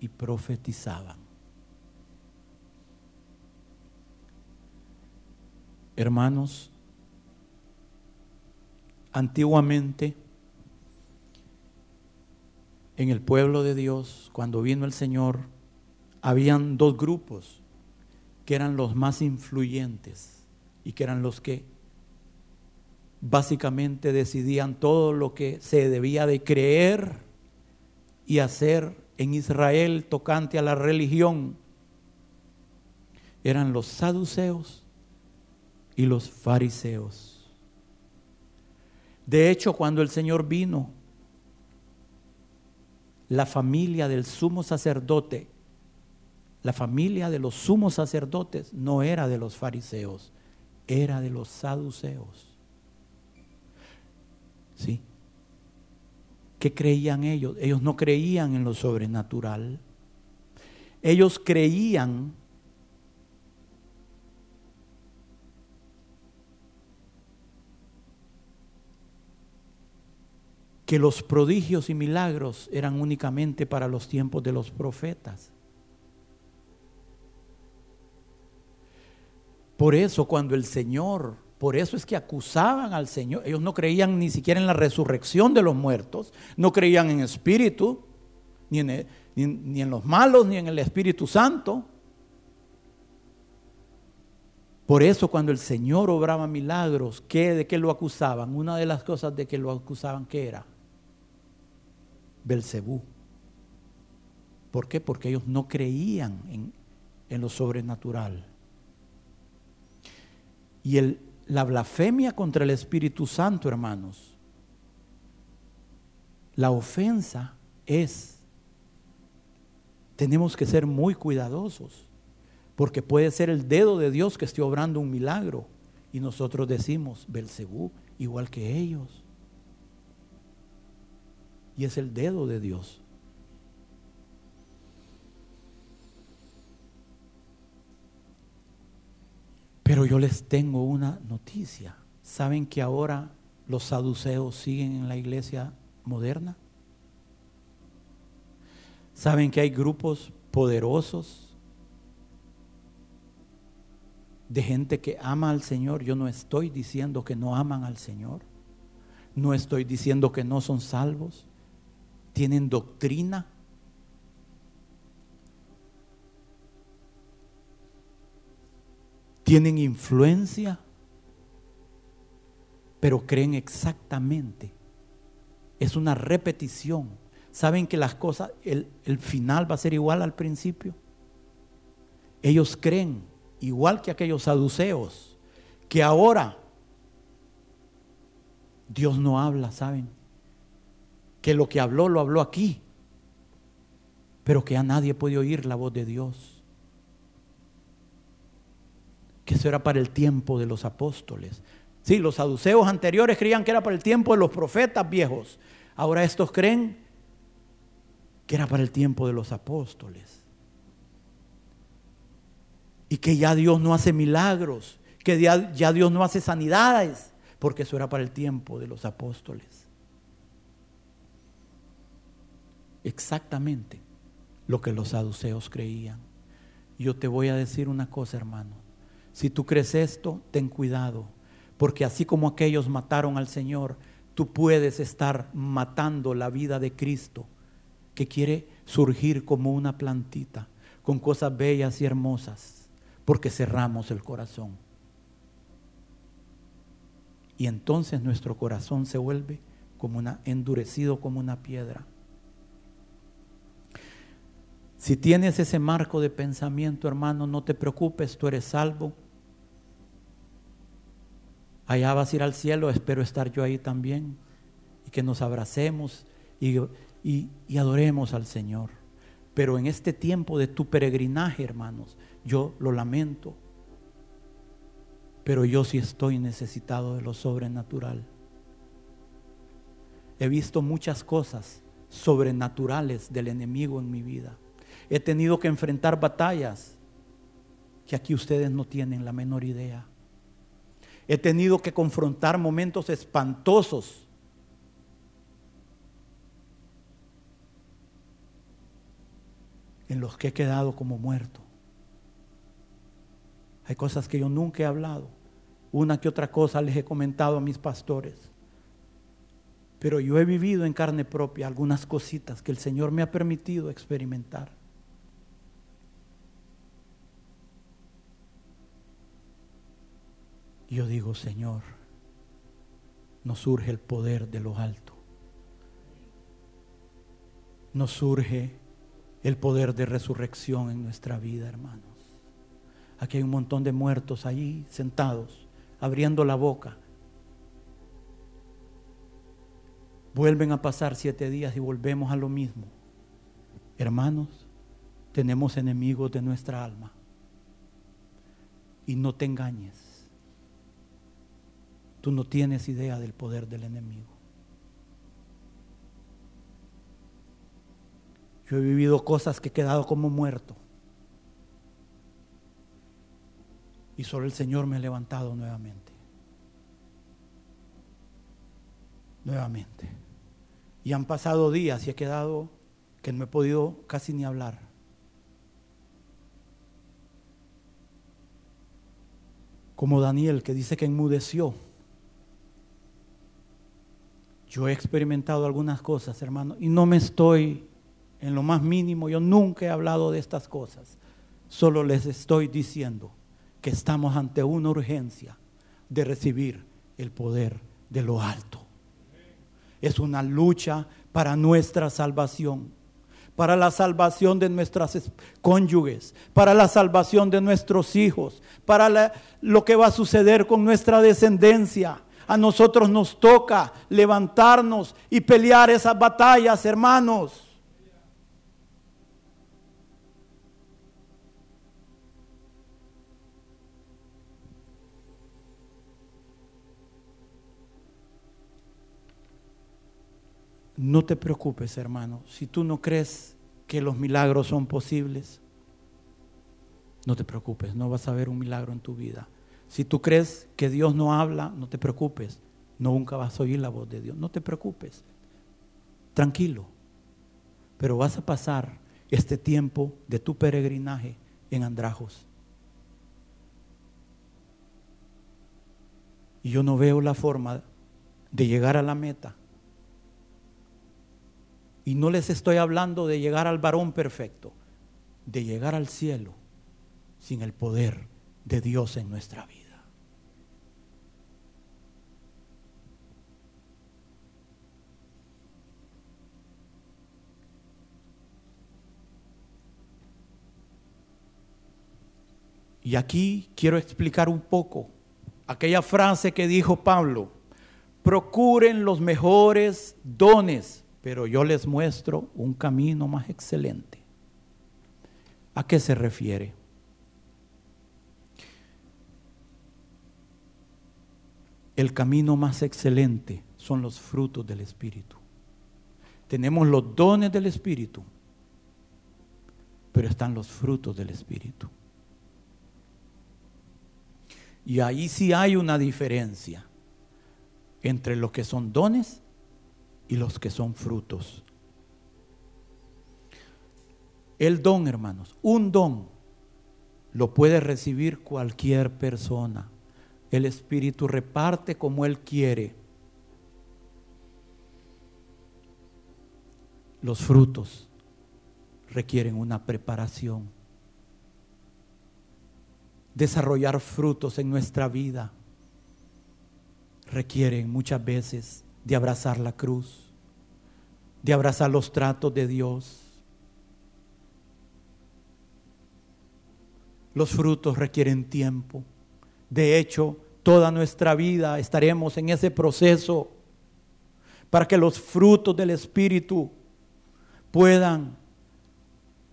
y profetizaban. Hermanos, antiguamente en el pueblo de Dios, cuando vino el Señor, habían dos grupos que eran los más influyentes y que eran los que básicamente decidían todo lo que se debía de creer y hacer en Israel tocante a la religión. Eran los saduceos y los fariseos. De hecho, cuando el Señor vino, la familia del sumo sacerdote, la familia de los sumos sacerdotes no era de los fariseos, era de los saduceos. ¿Sí? ¿Qué creían ellos? Ellos no creían en lo sobrenatural. Ellos creían que los prodigios y milagros eran únicamente para los tiempos de los profetas. Por eso cuando el Señor, por eso es que acusaban al Señor, ellos no creían ni siquiera en la resurrección de los muertos, no creían en espíritu, ni en, ni, en los malos, ni en el Espíritu Santo. Por eso cuando el Señor obraba milagros, ¿qué, ¿de qué lo acusaban? Una de las cosas de que lo acusaban, ¿qué era? Belcebú. ¿Por qué? Porque ellos no creían en, en lo sobrenatural. Y el, la blasfemia contra el Espíritu Santo, hermanos, la ofensa es, tenemos que ser muy cuidadosos, porque puede ser el dedo de Dios que esté obrando un milagro. Y nosotros decimos, Belcebú, igual que ellos y es el dedo de Dios. Pero yo les tengo una noticia. ¿Saben que ahora los saduceos siguen en la iglesia moderna? ¿Saben que hay grupos poderosos de gente que ama al Señor? Yo no estoy diciendo que no aman al Señor. No estoy diciendo que no son salvos tienen doctrina. Tienen influencia, pero creen exactamente. Es una repetición. ¿Saben que las cosas, el, el final va a ser igual al principio? Ellos creen, igual que aquellos saduceos, que ahora Dios no habla, ¿saben? Que lo que habló lo habló aquí, pero que a nadie puede oír la voz de Dios. Que eso era para el tiempo de los apóstoles. Sí, los saduceos anteriores creían que era para el tiempo de los profetas viejos. Ahora estos creen que era para el tiempo de los apóstoles. Y que ya Dios no hace milagros, que ya, ya Dios no hace sanidades, porque eso era para el tiempo de los apóstoles. Exactamente lo que los saduceos creían. Yo te voy a decir una cosa, hermano. Si tú crees esto, ten cuidado, porque así como aquellos mataron al Señor, tú puedes estar matando la vida de Cristo, que quiere surgir como una plantita, con cosas bellas y hermosas, porque cerramos el corazón. Y entonces nuestro corazón se vuelve como una endurecido como una piedra. Si tienes ese marco de pensamiento, hermano, no te preocupes, tú eres salvo. Allá vas a ir al cielo, espero estar yo ahí también. Y que nos abracemos y, y adoremos al Señor. Pero en este tiempo de tu peregrinaje, hermanos, yo lo lamento. Pero yo sí estoy necesitado de lo sobrenatural. He visto muchas cosas sobrenaturales del enemigo en mi vida. He tenido que enfrentar batallas que aquí ustedes no tienen la menor idea. He tenido que confrontar momentos espantosos. en los que he quedado como muerto. Hay cosas que yo nunca he hablado. Una que otra cosa les he comentado a mis pastores. Pero yo he vivido en carne propia algunas cositas que el Señor me ha permitido experimentar. Yo digo, Señor, nos surge el poder de lo alto. Nos surge el poder de resurrección en nuestra vida, hermanos. Aquí hay un montón de muertos allí sentados, abriendo la boca. Vuelven a pasar siete días y volvemos a lo mismo. Hermanos, tenemos enemigos de nuestra alma. Y no te engañes. Tú no tienes idea del poder del enemigo. Yo he vivido cosas que he quedado como muerto. Y solo el Señor me ha levantado nuevamente. Nuevamente. Y han pasado días y he quedado que no he podido casi ni hablar. Como Daniel que dice que enmudeció. Yo he experimentado algunas cosas, hermano, y no me estoy en lo más mínimo, yo nunca he hablado de estas cosas. Solo les estoy diciendo que estamos ante una urgencia de recibir el poder de lo alto. Es una lucha para nuestra salvación, para la salvación de nuestras cónyuges, para la salvación de nuestros hijos, para lo que va a suceder con nuestra descendencia. A nosotros nos toca levantarnos y pelear esas batallas, hermanos. No te preocupes, hermano. Si tú no crees que los milagros son posibles, no te preocupes, no vas a ver un milagro en tu vida. Si tú crees que Dios no habla, no te preocupes, nunca vas a oír la voz de Dios. No te preocupes, tranquilo. Pero vas a pasar este tiempo de tu peregrinaje en Andrajos. Y yo no veo la forma de llegar a la meta y no les estoy hablando de llegar al varón perfecto, de llegar al cielo sin el poder de Dios en nuestra vida. Y aquí quiero explicar un poco aquella frase que dijo Pablo, procuren los mejores dones pero yo les muestro un camino más excelente. ¿A qué se refiere? El camino más excelente son los frutos del Espíritu. Tenemos los dones del Espíritu, pero están los frutos del Espíritu. Y ahí sí hay una diferencia entre lo que son dones y los que son frutos. El don, hermanos, un don lo puede recibir cualquier persona. El Espíritu reparte como Él quiere. Los frutos requieren una preparación. Desarrollar frutos en nuestra vida requieren muchas veces de abrazar la cruz, de abrazar los tratos de Dios. Los frutos requieren tiempo. De hecho, toda nuestra vida estaremos en ese proceso para que los frutos del Espíritu puedan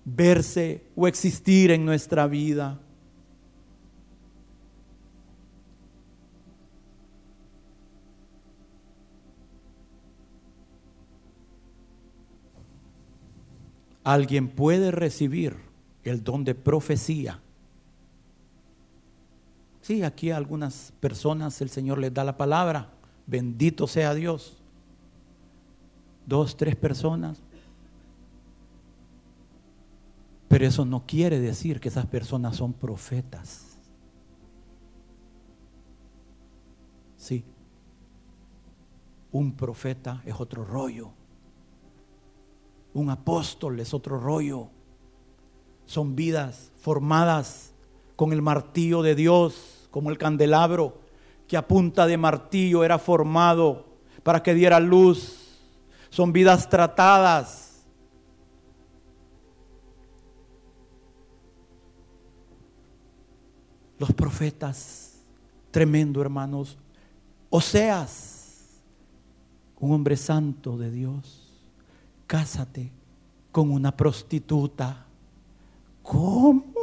verse o existir en nuestra vida. alguien puede recibir el don de profecía. Sí, aquí a algunas personas el Señor les da la palabra, bendito sea Dios. Dos, tres personas. Pero eso no quiere decir que esas personas son profetas. Sí. Un profeta es otro rollo. Un apóstol es otro rollo. Son vidas formadas con el martillo de Dios, como el candelabro que a punta de martillo era formado para que diera luz. Son vidas tratadas. Los profetas, tremendo hermanos. Oseas, un hombre santo de Dios cásate con una prostituta. ¿Cómo?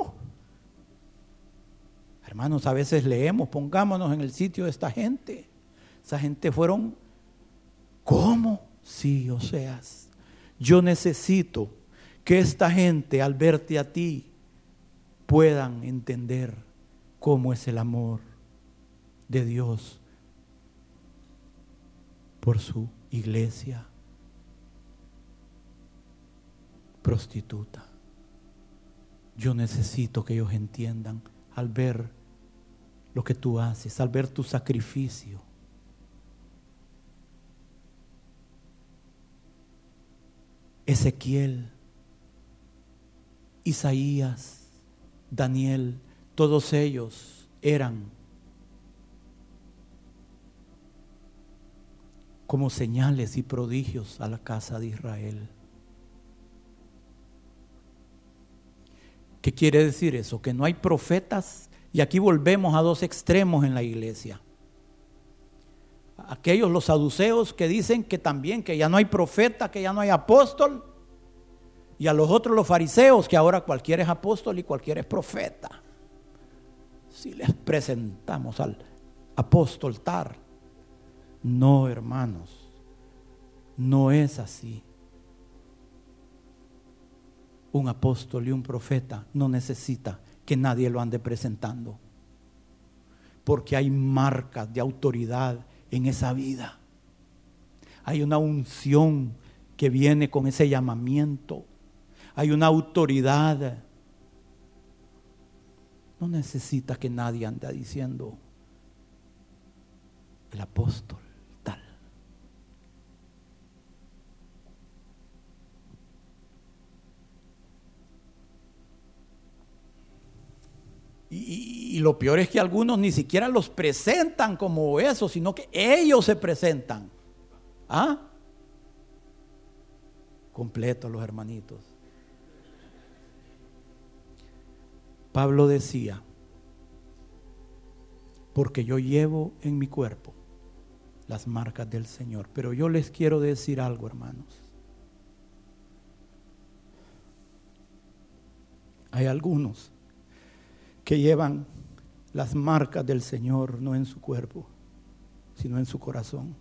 Hermanos, a veces leemos, pongámonos en el sitio de esta gente. Esa gente fueron, ¿cómo? Sí, o seas, yo necesito que esta gente al verte a ti puedan entender cómo es el amor de Dios por su iglesia prostituta. Yo necesito que ellos entiendan al ver lo que tú haces, al ver tu sacrificio. Ezequiel, Isaías, Daniel, todos ellos eran como señales y prodigios a la casa de Israel. ¿Qué quiere decir eso? Que no hay profetas y aquí volvemos a dos extremos en la iglesia. Aquellos los saduceos que dicen que también que ya no hay profeta, que ya no hay apóstol. Y a los otros los fariseos que ahora cualquiera es apóstol y cualquiera es profeta. Si les presentamos al apóstol Tar. No, hermanos. No es así un apóstol y un profeta no necesita que nadie lo ande presentando. Porque hay marcas de autoridad en esa vida. Hay una unción que viene con ese llamamiento. Hay una autoridad. No necesita que nadie ande diciendo el apóstol. Y, lo peor es que algunos ni siquiera los presentan como eso, sino que ellos se presentan. ¿Ah? Completo los hermanitos. Pablo decía, porque yo llevo en mi cuerpo las marcas del Señor. Pero yo les quiero decir algo, hermanos. Hay algunos que llevan las marcas del Señor no en su cuerpo, sino en su corazón.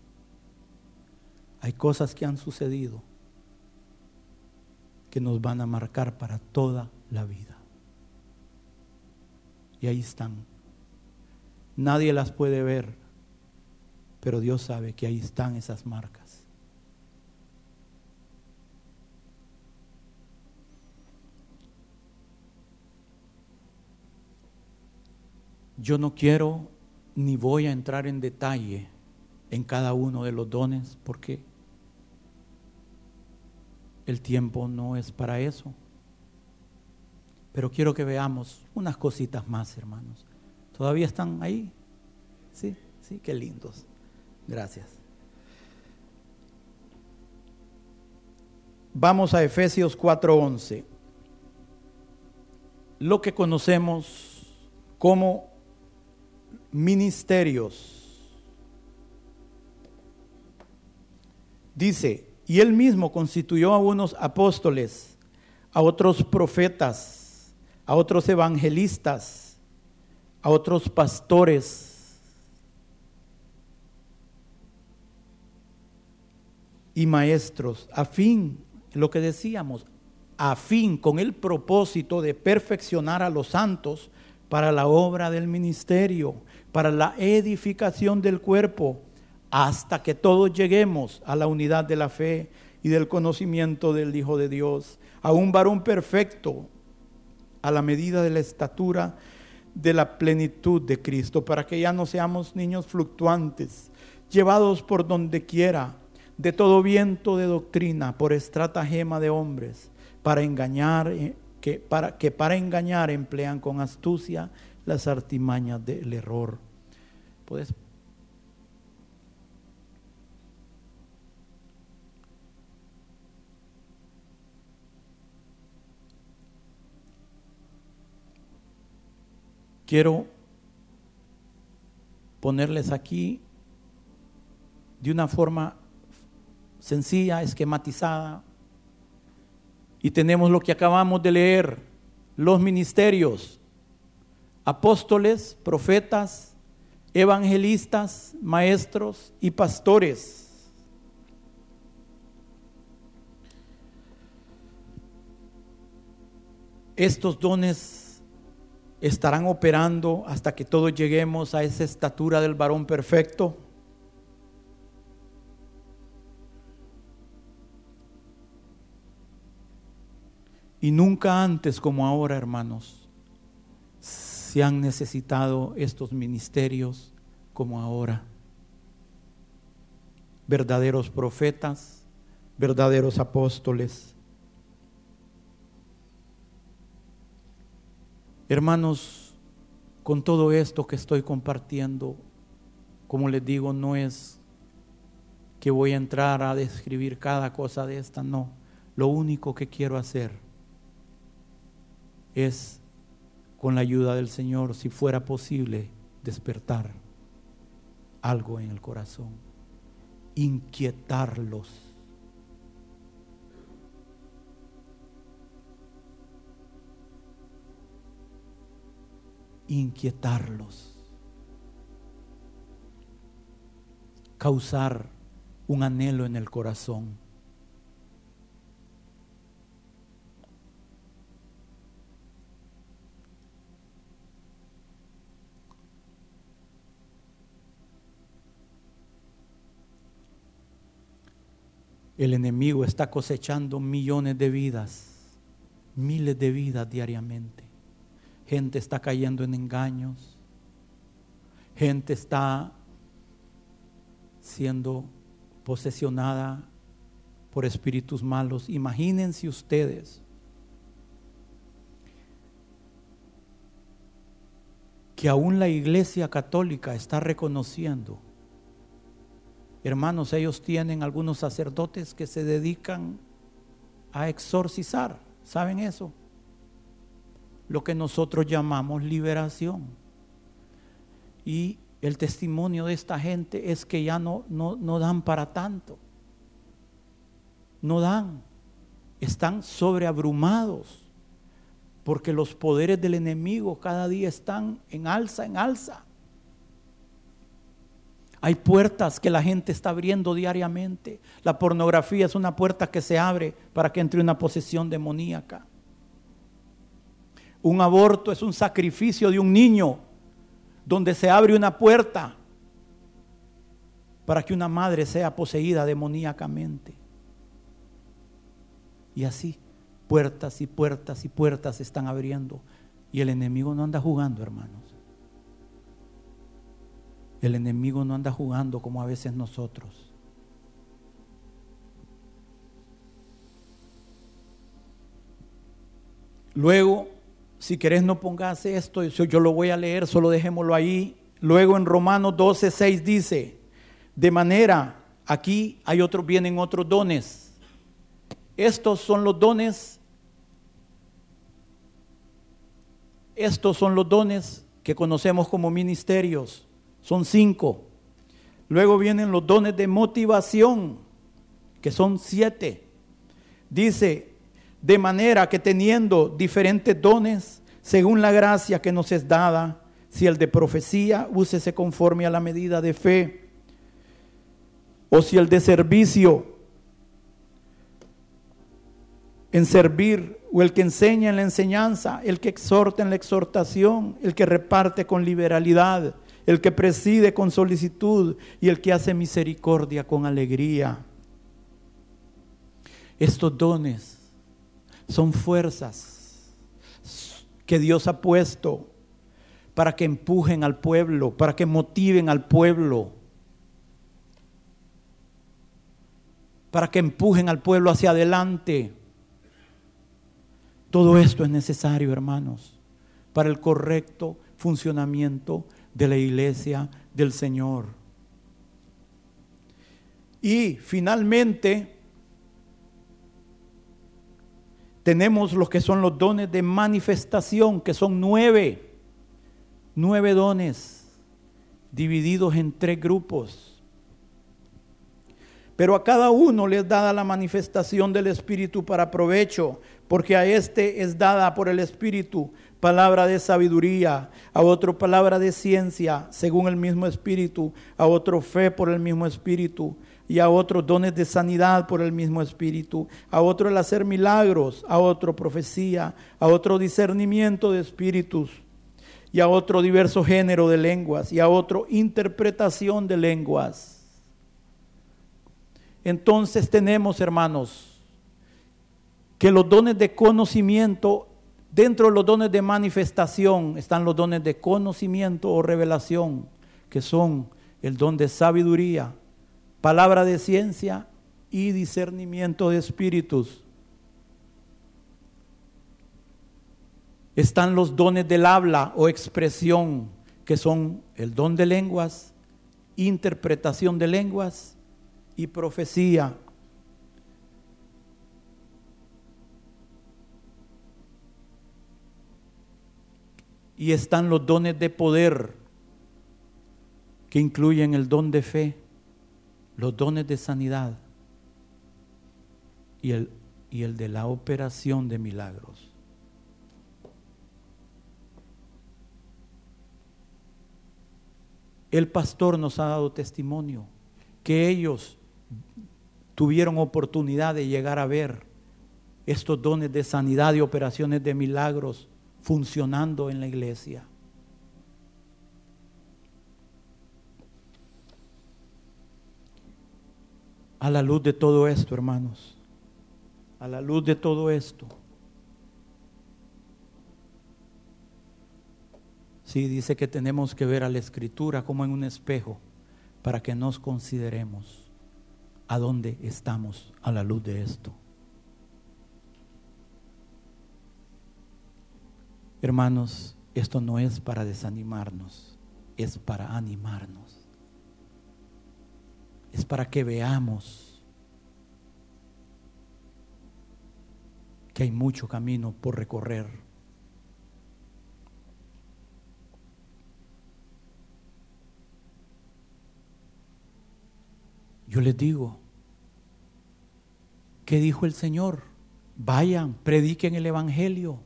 Hay cosas que han sucedido que nos van a marcar para toda la vida. Y ahí están. Nadie las puede ver, pero Dios sabe que ahí están esas marcas. Yo no quiero ni voy a entrar en detalle en cada uno de los dones porque el tiempo no es para eso. Pero quiero que veamos unas cositas más, hermanos. ¿Todavía están ahí? Sí, sí, qué lindos. Gracias. Vamos a Efesios 4:11. Lo que conocemos como ministerios. Dice, y él mismo constituyó a unos apóstoles, a otros profetas, a otros evangelistas, a otros pastores y maestros, a fin, lo que decíamos, a fin, con el propósito de perfeccionar a los santos para la obra del ministerio, para la edificación del cuerpo, hasta que todos lleguemos a la unidad de la fe y del conocimiento del Hijo de Dios, a un varón perfecto, a la medida de la estatura de la plenitud de Cristo, para que ya no seamos niños fluctuantes, llevados por donde quiera, de todo viento de doctrina, por estratagema de hombres, para engañar, eh, que para, que para engañar emplean con astucia las artimañas del error. ¿Puedes? Quiero ponerles aquí de una forma sencilla, esquematizada. Y tenemos lo que acabamos de leer, los ministerios, apóstoles, profetas, evangelistas, maestros y pastores. Estos dones estarán operando hasta que todos lleguemos a esa estatura del varón perfecto. Y nunca antes como ahora, hermanos, se han necesitado estos ministerios como ahora. Verdaderos profetas, verdaderos apóstoles. Hermanos, con todo esto que estoy compartiendo, como les digo, no es que voy a entrar a describir cada cosa de esta, no. Lo único que quiero hacer es, con la ayuda del Señor, si fuera posible, despertar algo en el corazón, inquietarlos. Inquietarlos. causar un anhelo en el corazón. El enemigo está cosechando millones de vidas, miles de vidas diariamente. Gente está cayendo en engaños. Gente está siendo posesionada por espíritus malos. Imagínense ustedes que aún la iglesia católica está reconociendo. Hermanos, ellos tienen algunos sacerdotes que se dedican a exorcizar. ¿Saben eso? Lo que nosotros llamamos liberación. Y el testimonio de esta gente es que ya no, no, dan para tanto. No dan. Están sobreabrumados. Porque los poderes del enemigo cada día están en alza, en alza. Hay puertas que la gente está abriendo diariamente. La pornografía es una puerta que se abre para que entre una posesión demoníaca. Un aborto es un sacrificio de un niño donde se abre una puerta para que una madre sea poseída demoníacamente. Y así, puertas y puertas y puertas se están abriendo. Y el enemigo no anda jugando, hermanos. El enemigo no anda jugando como a veces nosotros. Luego si querés no pongas esto, yo lo voy a leer, solo dejémoslo ahí. Luego en Romanos 12, 6 dice, de manera, aquí hay otros, vienen otros dones. Estos son los dones, estos son los dones que conocemos como ministerios, son cinco. Luego vienen los dones de motivación, que son siete. Dice, de manera que teniendo diferentes dones, según la gracia que nos es dada, si el de profecía, úsese conforme a la medida de fe, o si el de servicio, en servir, o el que enseña en la enseñanza, el que exhorta en la exhortación, el que reparte con liberalidad, el que preside con solicitud y el que hace misericordia con alegría. Estos dones son fuerzas que Dios ha puesto para que empujen al pueblo, para que motiven al pueblo, para que empujen al pueblo hacia adelante. Todo esto es necesario, hermanos, para el correcto funcionamiento de la iglesia del Señor. Y finalmente, tenemos los que son los dones de manifestación, que son nueve, nueve dones divididos en tres grupos. Pero a cada uno les dada la manifestación del Espíritu para provecho, porque a este es dada por el Espíritu palabra de sabiduría, a otro palabra de ciencia, según el mismo Espíritu, a otro fe por el mismo Espíritu y a otros dones de sanidad por el mismo Espíritu, a otro el hacer milagros, a otro profecía, a otro discernimiento de espíritus, y a otro diverso género de lenguas, y a otro interpretación de lenguas. Entonces tenemos, hermanos, que los dones de conocimiento, dentro de los dones de manifestación están los dones de conocimiento o revelación, que son el don de sabiduría, palabra de ciencia y discernimiento de espíritus. Están los dones del habla o expresión, que son el don de lenguas, interpretación de lenguas y profecía. Y están los dones de poder, que incluyen el don de fe, los dones de sanidad y el, y el de la operación de milagros. El pastor nos ha dado testimonio que ellos tuvieron oportunidad de llegar a ver estos dones de sanidad y operaciones de milagros funcionando en la iglesia. A la luz de todo esto, hermanos, a la luz de todo esto, Sí, dice que tenemos que ver a la escritura como en un espejo para que nos consideremos a dónde estamos a la luz de esto. Hermanos, esto no es para desanimarnos, es para animarnos. Es para que veamos que hay mucho camino por recorrer Yo les digo, ¿qué dijo el Señor? Vayan, prediquen el Evangelio.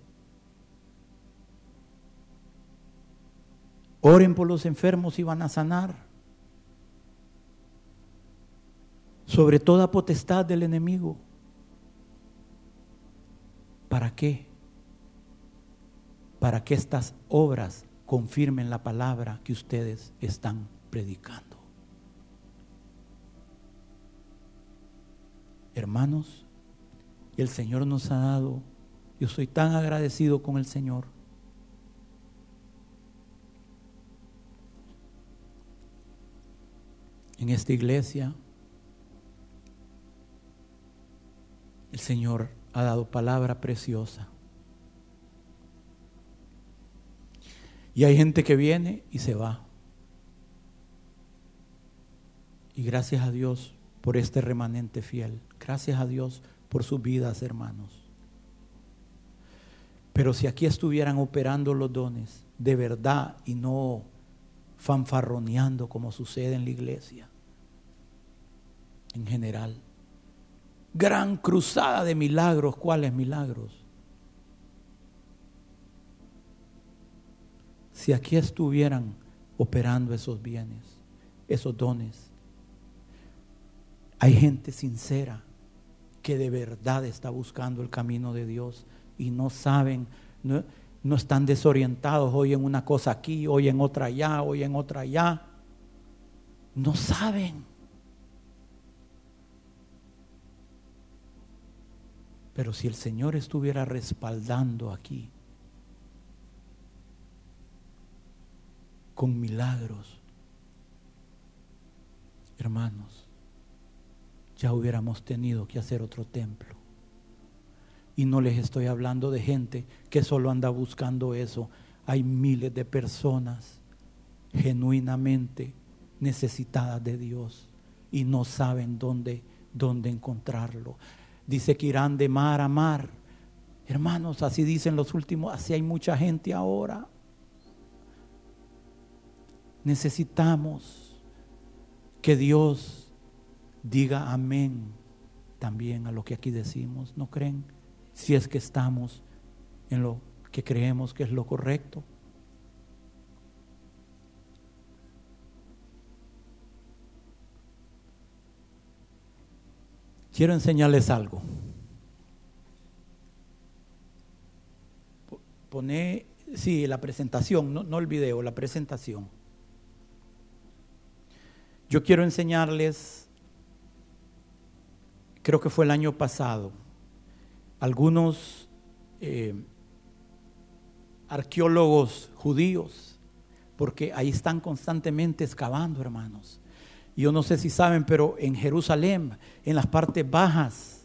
Oren por los enfermos y van a sanar. Sobre toda potestad del enemigo. ¿Para qué? Para que estas obras confirmen la palabra que ustedes están predicando. Hermanos, el Señor nos ha dado, yo soy tan agradecido con el Señor. En esta iglesia, el Señor ha dado palabra preciosa. Y hay gente que viene y se va. Y gracias a Dios por este remanente fiel. Gracias a Dios por sus vidas, hermanos. Pero si aquí estuvieran operando los dones de verdad y no fanfarroneando como sucede en la iglesia, en general, gran cruzada de milagros, ¿cuáles milagros? Si aquí estuvieran operando esos bienes, esos dones, hay gente sincera que de verdad está buscando el camino de Dios y no saben, no, están desorientados hoy en una cosa aquí, hoy en otra allá, hoy en otra allá. No saben. Pero si el Señor estuviera respaldando aquí con milagros, hermanos, ya hubiéramos tenido que hacer otro templo. Y no les estoy hablando de gente que solo anda buscando eso. Hay miles de personas genuinamente necesitadas de Dios y no saben dónde, dónde encontrarlo. Dice que irán de mar a mar. Hermanos, así dicen los últimos, así hay mucha gente ahora. Necesitamos que Dios diga amén también a lo que aquí decimos, ¿no creen? Si es que estamos en lo que creemos que es lo correcto. Quiero enseñarles algo. Pone, sí, la presentación, no, no el video, la presentación. Yo quiero enseñarles creo que fue el año pasado, algunos eh, arqueólogos judíos, porque ahí están constantemente excavando, hermanos. Yo no sé si saben, pero en Jerusalén, en las partes bajas,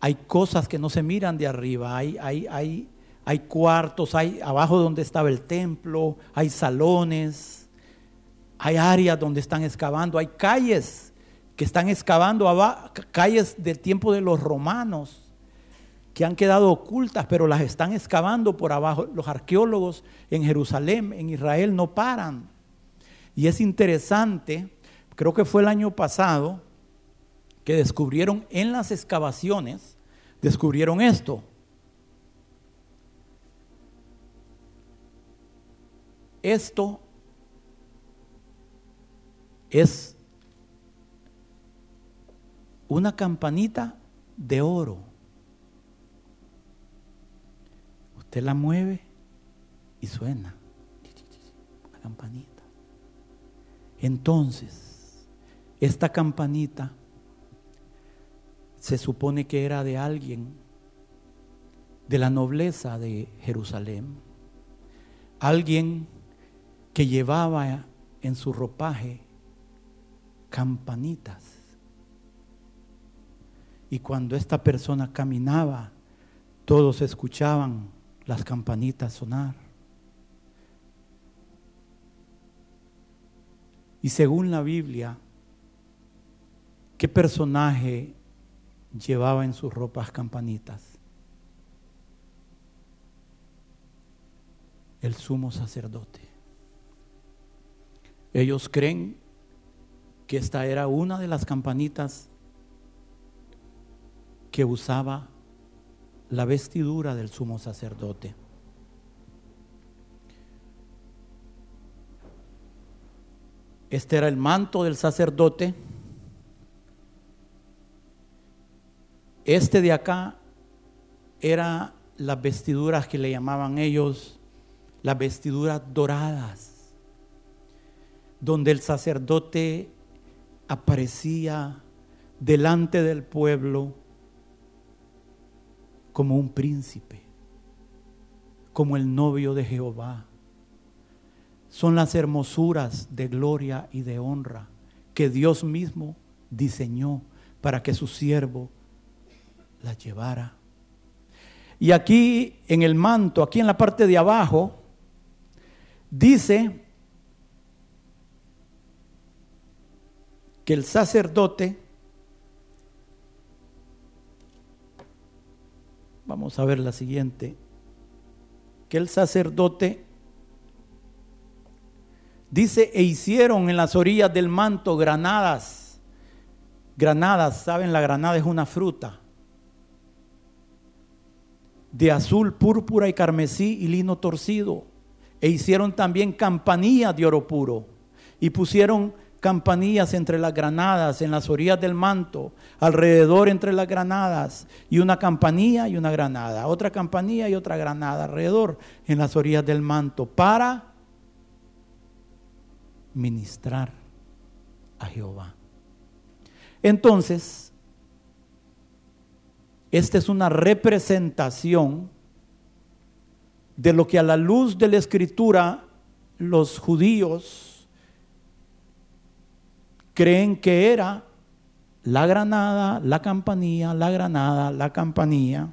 hay cosas que no se miran de arriba, hay, hay, hay, hay cuartos, hay abajo donde estaba el templo, hay salones, hay áreas donde están excavando, hay calles que están excavando, calles del tiempo de los romanos que han quedado ocultas, pero las están excavando por abajo. Los arqueólogos en Jerusalén, en Israel, no paran. Y es interesante, creo que fue el año pasado, que descubrieron en las excavaciones, descubrieron esto. Esto es una campanita de oro. Usted la mueve y suena. Una campanita. Entonces, esta campanita se supone que era de alguien de la nobleza de Jerusalén, alguien que llevaba en su ropaje campanitas. Y cuando esta persona caminaba, todos escuchaban las campanitas sonar. Y según la Biblia, ¿qué personaje llevaba en sus ropas campanitas? El sumo sacerdote. Ellos creen que esta era una de las campanitas que usaba la vestidura del sumo sacerdote. Este era el manto del sacerdote. Este de acá era las vestiduras que le llamaban ellos las vestiduras doradas, donde el sacerdote aparecía delante del pueblo como un príncipe, como el novio de Jehová son las hermosuras de gloria y de honra que Dios mismo diseñó para que su siervo las llevara. Y aquí en el manto, aquí en la parte de abajo, dice que el sacerdote, vamos a ver la siguiente, que el sacerdote Dice, e hicieron en las orillas del manto granadas. Granadas, ¿saben? La granada es una fruta. De azul, púrpura y carmesí y lino torcido. E hicieron también campanillas de oro puro. Y pusieron campanillas entre las granadas, en las orillas del manto, alrededor entre las granadas, y una campanilla y una granada, otra campanilla y otra granada alrededor en las orillas del manto, para ministrar a Jehová. Entonces, esta es una representación de lo que a la luz de la escritura los judíos creen que era la granada, la campanilla, la granada, la campanilla.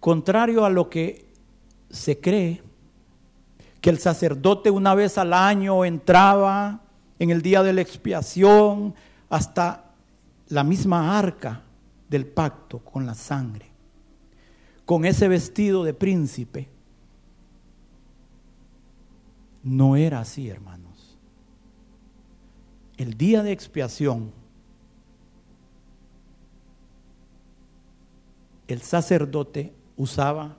Contrario a lo que se cree, que el sacerdote una vez al año entraba en el día de la expiación hasta la misma arca del pacto con la sangre, con ese vestido de príncipe. No era así, hermanos. El día de expiación, el sacerdote usaba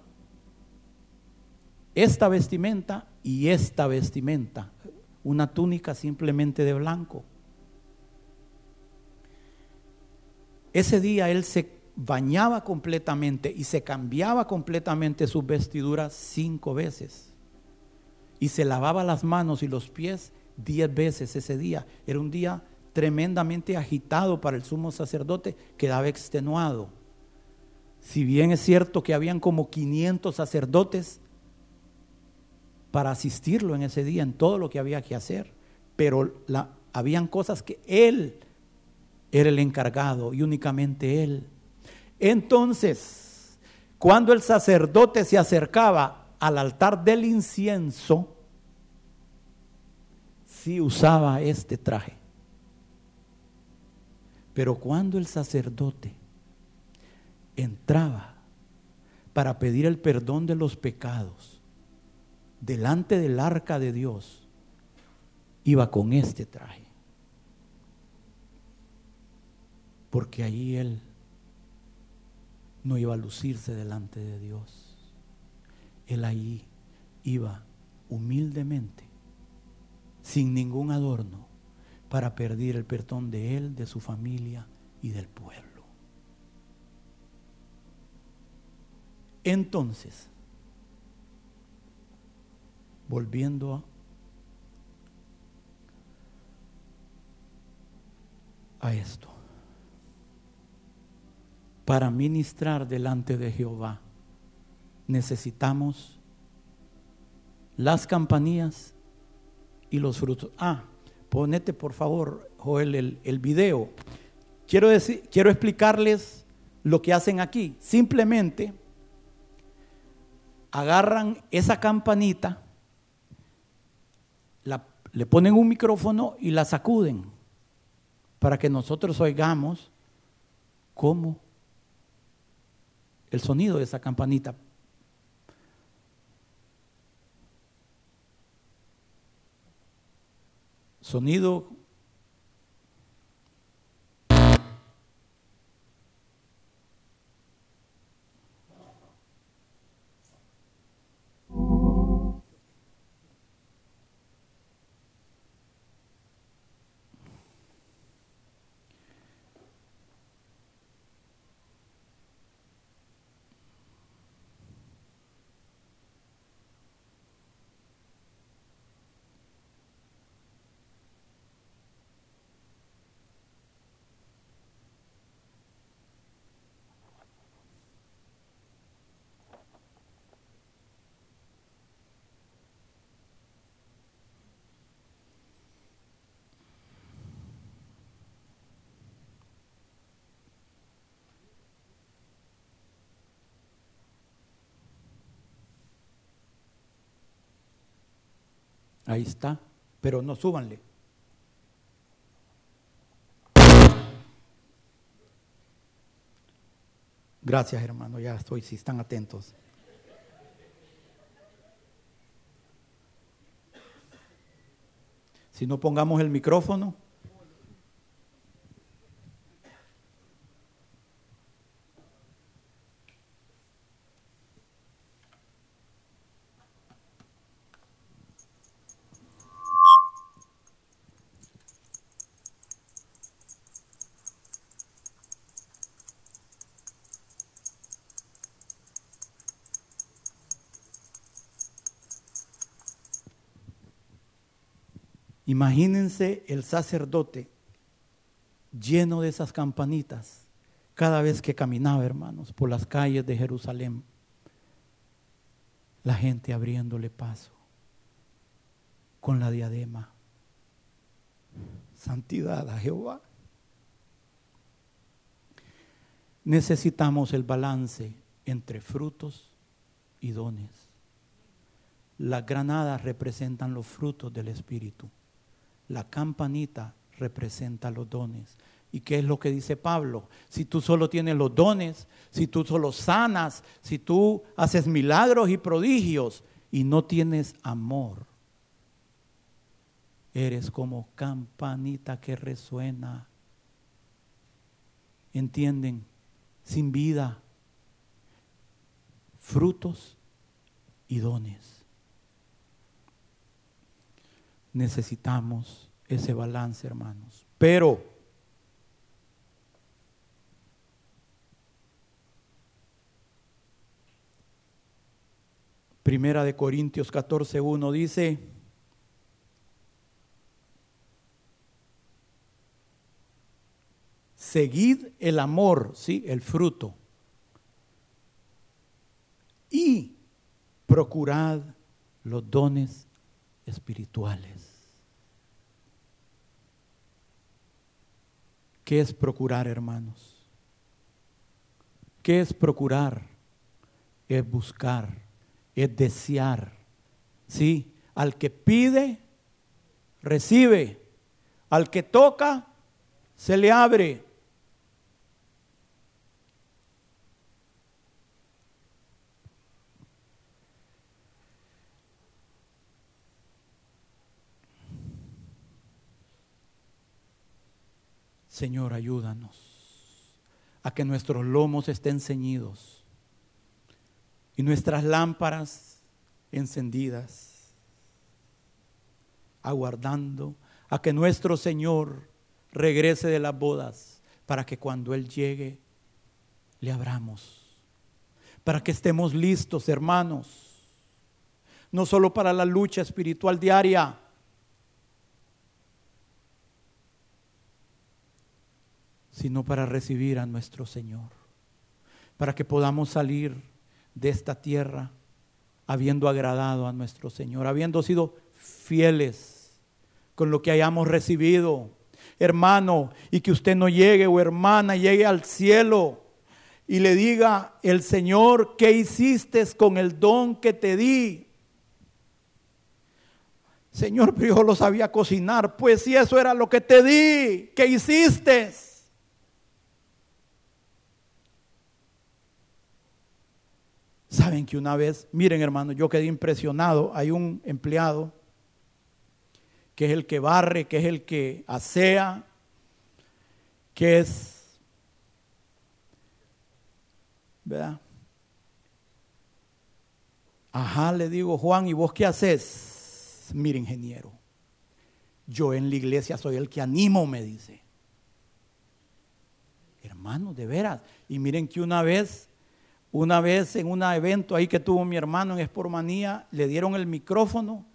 esta vestimenta y esta vestimenta, una túnica simplemente de blanco. Ese día él se bañaba completamente y se cambiaba completamente sus vestiduras cinco veces. Y se lavaba las manos y los pies diez veces ese día. Era un día tremendamente agitado para el sumo sacerdote, quedaba extenuado. Si bien es cierto que habían como 500 sacerdotes para asistirlo en ese día, en todo lo que había que hacer, pero la, habían cosas que él era el encargado y únicamente él. Entonces, cuando el sacerdote se acercaba al altar del incienso, sí usaba este traje. Pero cuando el sacerdote entraba para pedir el perdón de los pecados delante del arca de Dios, iba con este traje. Porque allí él no iba a lucirse delante de Dios. Él allí iba humildemente, sin ningún adorno, para pedir el perdón de él, de su familia y del pueblo. Entonces, volviendo a, a esto, para ministrar delante de Jehová necesitamos las campanillas y los frutos. Ah, Ponete por favor, Joel, el, el video. Quiero, decir, quiero explicarles lo que hacen aquí. Simplemente agarran esa campanita, la, le ponen un micrófono y la sacuden para que nosotros oigamos cómo el sonido de esa campanita. Sonido Ahí está, pero no súbanle. Gracias, hermano, ya estoy, si están atentos. Si no pongamos el micrófono. Imagínense el sacerdote lleno de esas campanitas cada vez que caminaba, hermanos, por las calles de Jerusalén. La gente abriéndole paso con la diadema. Santidad a Jehová. Necesitamos el balance entre frutos y dones. Las granadas representan los frutos del Espíritu. La campanita representa los dones. ¿Y qué es lo que dice Pablo? Si tú solo tienes los dones, si tú solo sanas, si tú haces milagros y prodigios y no tienes amor, eres como campanita que resuena. ¿Entienden? Sin vida, frutos y dones necesitamos ese balance, hermanos. Pero Primera de Corintios 14:1 dice Seguid el amor, sí, el fruto. Y procurad los dones espirituales. ¿Qué es procurar, hermanos? ¿Qué es procurar? Es buscar, es desear. Sí, al que pide, recibe. Al que toca, se le abre. Señor, ayúdanos a que nuestros lomos estén ceñidos y nuestras lámparas encendidas, aguardando a que nuestro Señor regrese de las bodas para que cuando Él llegue le abramos, para que estemos listos, hermanos, no solo para la lucha espiritual diaria, sino para recibir a nuestro Señor, para que podamos salir de esta tierra habiendo agradado a nuestro Señor, habiendo sido fieles con lo que hayamos recibido, hermano, y que usted no llegue o hermana llegue al cielo y le diga, el Señor, ¿qué hiciste con el don que te di? Señor, pero yo lo sabía cocinar. Pues si eso era lo que te di, ¿qué hiciste? Saben que una vez, miren hermano, yo quedé impresionado. Hay un empleado que es el que barre, que es el que asea, que es, ¿verdad? Ajá, le digo, Juan, ¿y vos qué haces? Mire, ingeniero, yo en la iglesia soy el que animo, me dice. Hermano, de veras. Y miren que una vez una vez en un evento ahí que tuvo mi hermano en Espormanía, le dieron el micrófono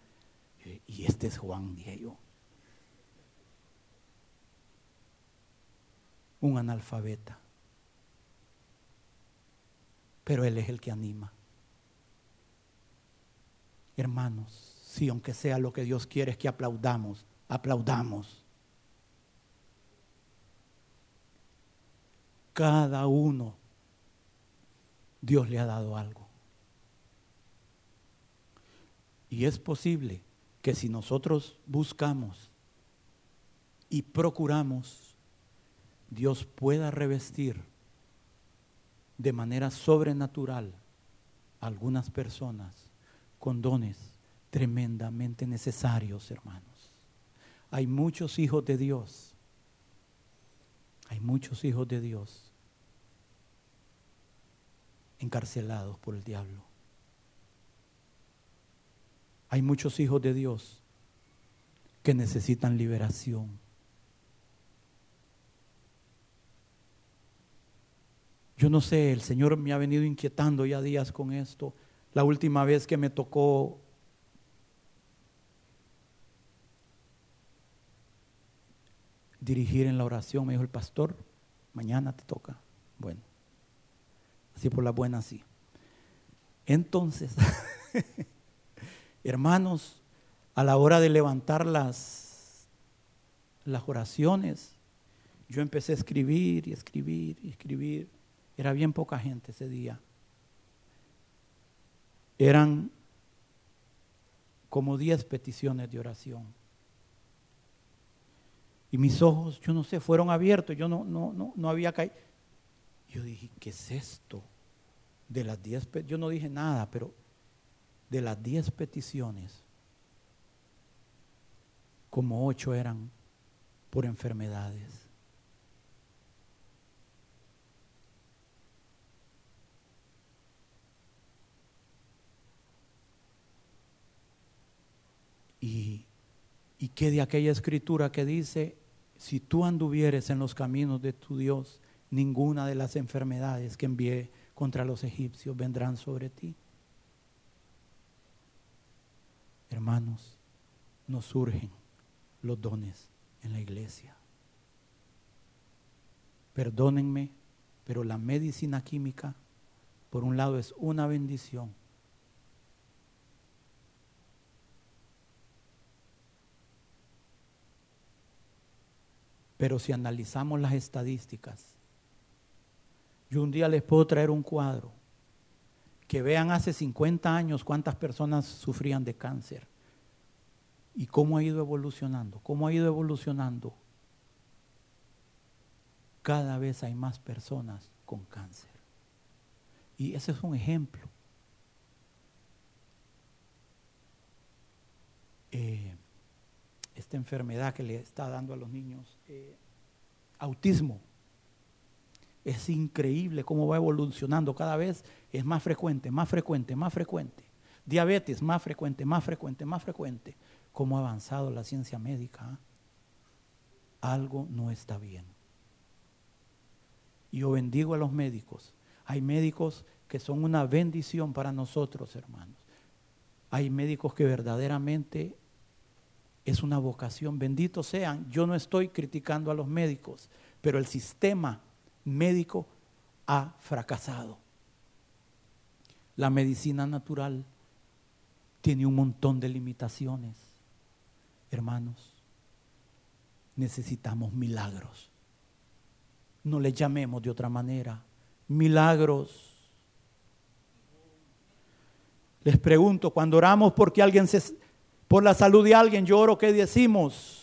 y este es Juan, dije. Un analfabeta. Pero él es el que anima. Hermanos, si aunque sea lo que Dios quiere es que aplaudamos, aplaudamos. Cada uno Dios le ha dado algo. Y es posible que si nosotros buscamos y procuramos, Dios pueda revestir de manera sobrenatural algunas personas con dones tremendamente necesarios, hermanos. Hay muchos hijos de Dios. Hay muchos hijos de Dios encarcelados por el diablo. Hay muchos hijos de Dios que necesitan liberación. Yo no sé, el Señor me ha venido inquietando ya días con esto. La última vez que me tocó dirigir en la oración, me dijo el pastor, mañana te toca. Bueno, Así por la buena, sí. Entonces, hermanos, a la hora de levantar las, las oraciones, yo empecé a escribir y escribir y escribir. Era bien poca gente ese día. Eran como 10 peticiones de oración. Y mis ojos, yo no sé, fueron abiertos. Yo no, no, no, no había caído. Yo dije, ¿qué es esto? De las diez, yo no dije nada, pero de las diez peticiones, como ocho eran por enfermedades. Y, y de aquella escritura que dice, si tú anduvieres en los caminos de tu Dios, ninguna de las enfermedades que envié contra los egipcios vendrán sobre ti. Hermanos, nos surgen los dones en la iglesia. Perdónenme, pero la medicina química, por un lado, es una bendición. Pero si analizamos las estadísticas, yo un día les puedo traer un cuadro que vean hace 50 años cuántas personas sufrían de cáncer y cómo ha ido evolucionando, cómo ha ido evolucionando. Cada vez hay más personas con cáncer. Y ese es un ejemplo. Eh, esta enfermedad que le está dando a los niños, eh, autismo, es increíble cómo va evolucionando. Cada vez es más frecuente, más frecuente, más frecuente. Diabetes, más frecuente, más frecuente, más frecuente. ¿Cómo ha avanzado la ciencia médica? Algo no está bien. Yo bendigo a los médicos. Hay médicos que son una bendición para nosotros, hermanos. Hay médicos que verdaderamente es una vocación. Benditos sean. Yo no estoy criticando a los médicos, pero el sistema médico ha fracasado. La medicina natural tiene un montón de limitaciones. Hermanos, necesitamos milagros. No le llamemos de otra manera. Milagros. Les pregunto, cuando oramos porque alguien se, por la salud de alguien, yo oro, ¿qué decimos?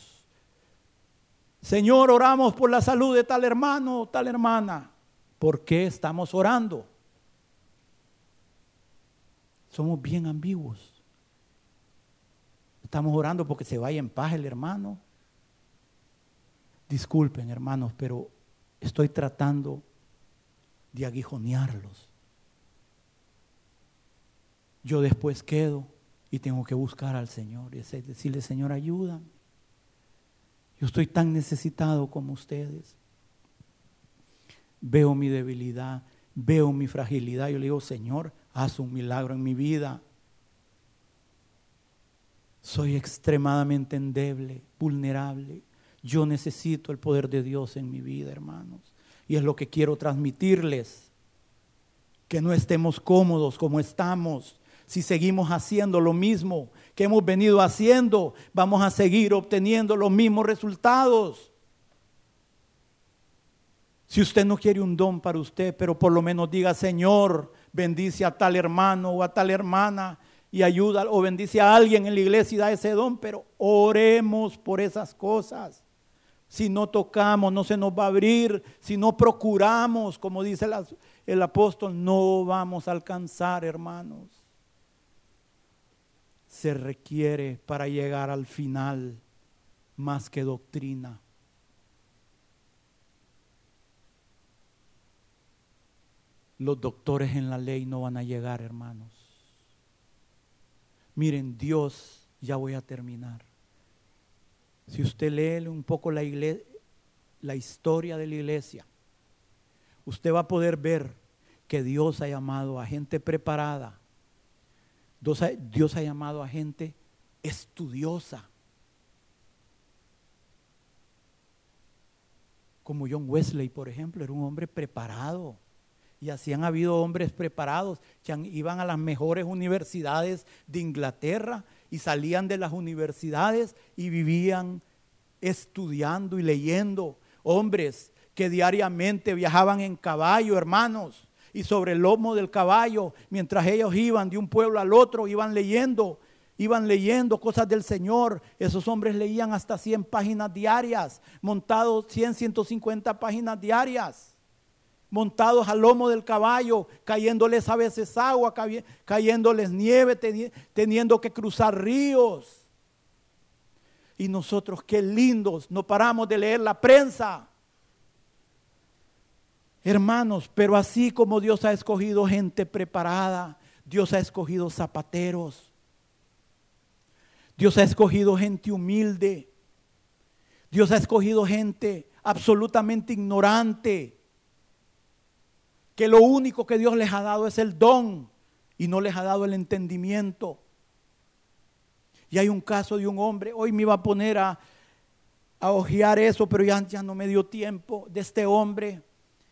Señor, oramos por la salud de tal hermano o tal hermana. ¿Por qué estamos orando? Somos bien ambiguos. Estamos orando porque se vaya en paz el hermano. Disculpen, hermanos, pero estoy tratando de aguijonearlos. Yo después quedo y tengo que buscar al Señor y decirle, Señor, ayúdame. Yo estoy tan necesitado como ustedes. Veo mi debilidad, veo mi fragilidad. Yo le digo, Señor, haz un milagro en mi vida. Soy extremadamente endeble, vulnerable. Yo necesito el poder de Dios en mi vida, hermanos. Y es lo que quiero transmitirles. Que no estemos cómodos como estamos. Si seguimos haciendo lo mismo que hemos venido haciendo, vamos a seguir obteniendo los mismos resultados. Si usted no quiere un don para usted, pero por lo menos diga, Señor, bendice a tal hermano o a tal hermana y ayuda o bendice a alguien en la iglesia y da ese don, pero oremos por esas cosas. Si no tocamos, no se nos va a abrir. Si no procuramos, como dice el apóstol, no vamos a alcanzar, hermanos se requiere para llegar al final más que doctrina. Los doctores en la ley no van a llegar, hermanos. Miren, Dios, ya voy a terminar. Si usted lee un poco la, la historia de la iglesia, usted va a poder ver que Dios ha llamado a gente preparada Dios ha, llamado a gente estudiosa. Como John Wesley, por ejemplo, era un hombre preparado. Y así han habido hombres preparados que iban a las mejores universidades de Inglaterra y salían de las universidades y vivían estudiando y leyendo. Hombres que diariamente viajaban en caballo, hermanos, y sobre el lomo del caballo, mientras ellos iban de un pueblo al otro, iban leyendo, iban leyendo cosas del Señor. Esos hombres leían hasta 100 páginas diarias, montados 100, 150 páginas diarias, montados al lomo del caballo, cayéndoles a veces agua, cayéndoles nieve, teniendo que cruzar ríos. Y nosotros, qué lindos, no paramos de leer la prensa. Hermanos, pero así como Dios ha escogido gente preparada, Dios ha escogido zapateros, Dios ha escogido gente humilde, Dios ha escogido gente absolutamente ignorante, que lo único que Dios les ha dado es el don y no les ha dado el entendimiento. Y hay un caso de un hombre, hoy me iba a poner a, a ojear eso, pero ya, ya no me dio tiempo de este hombre,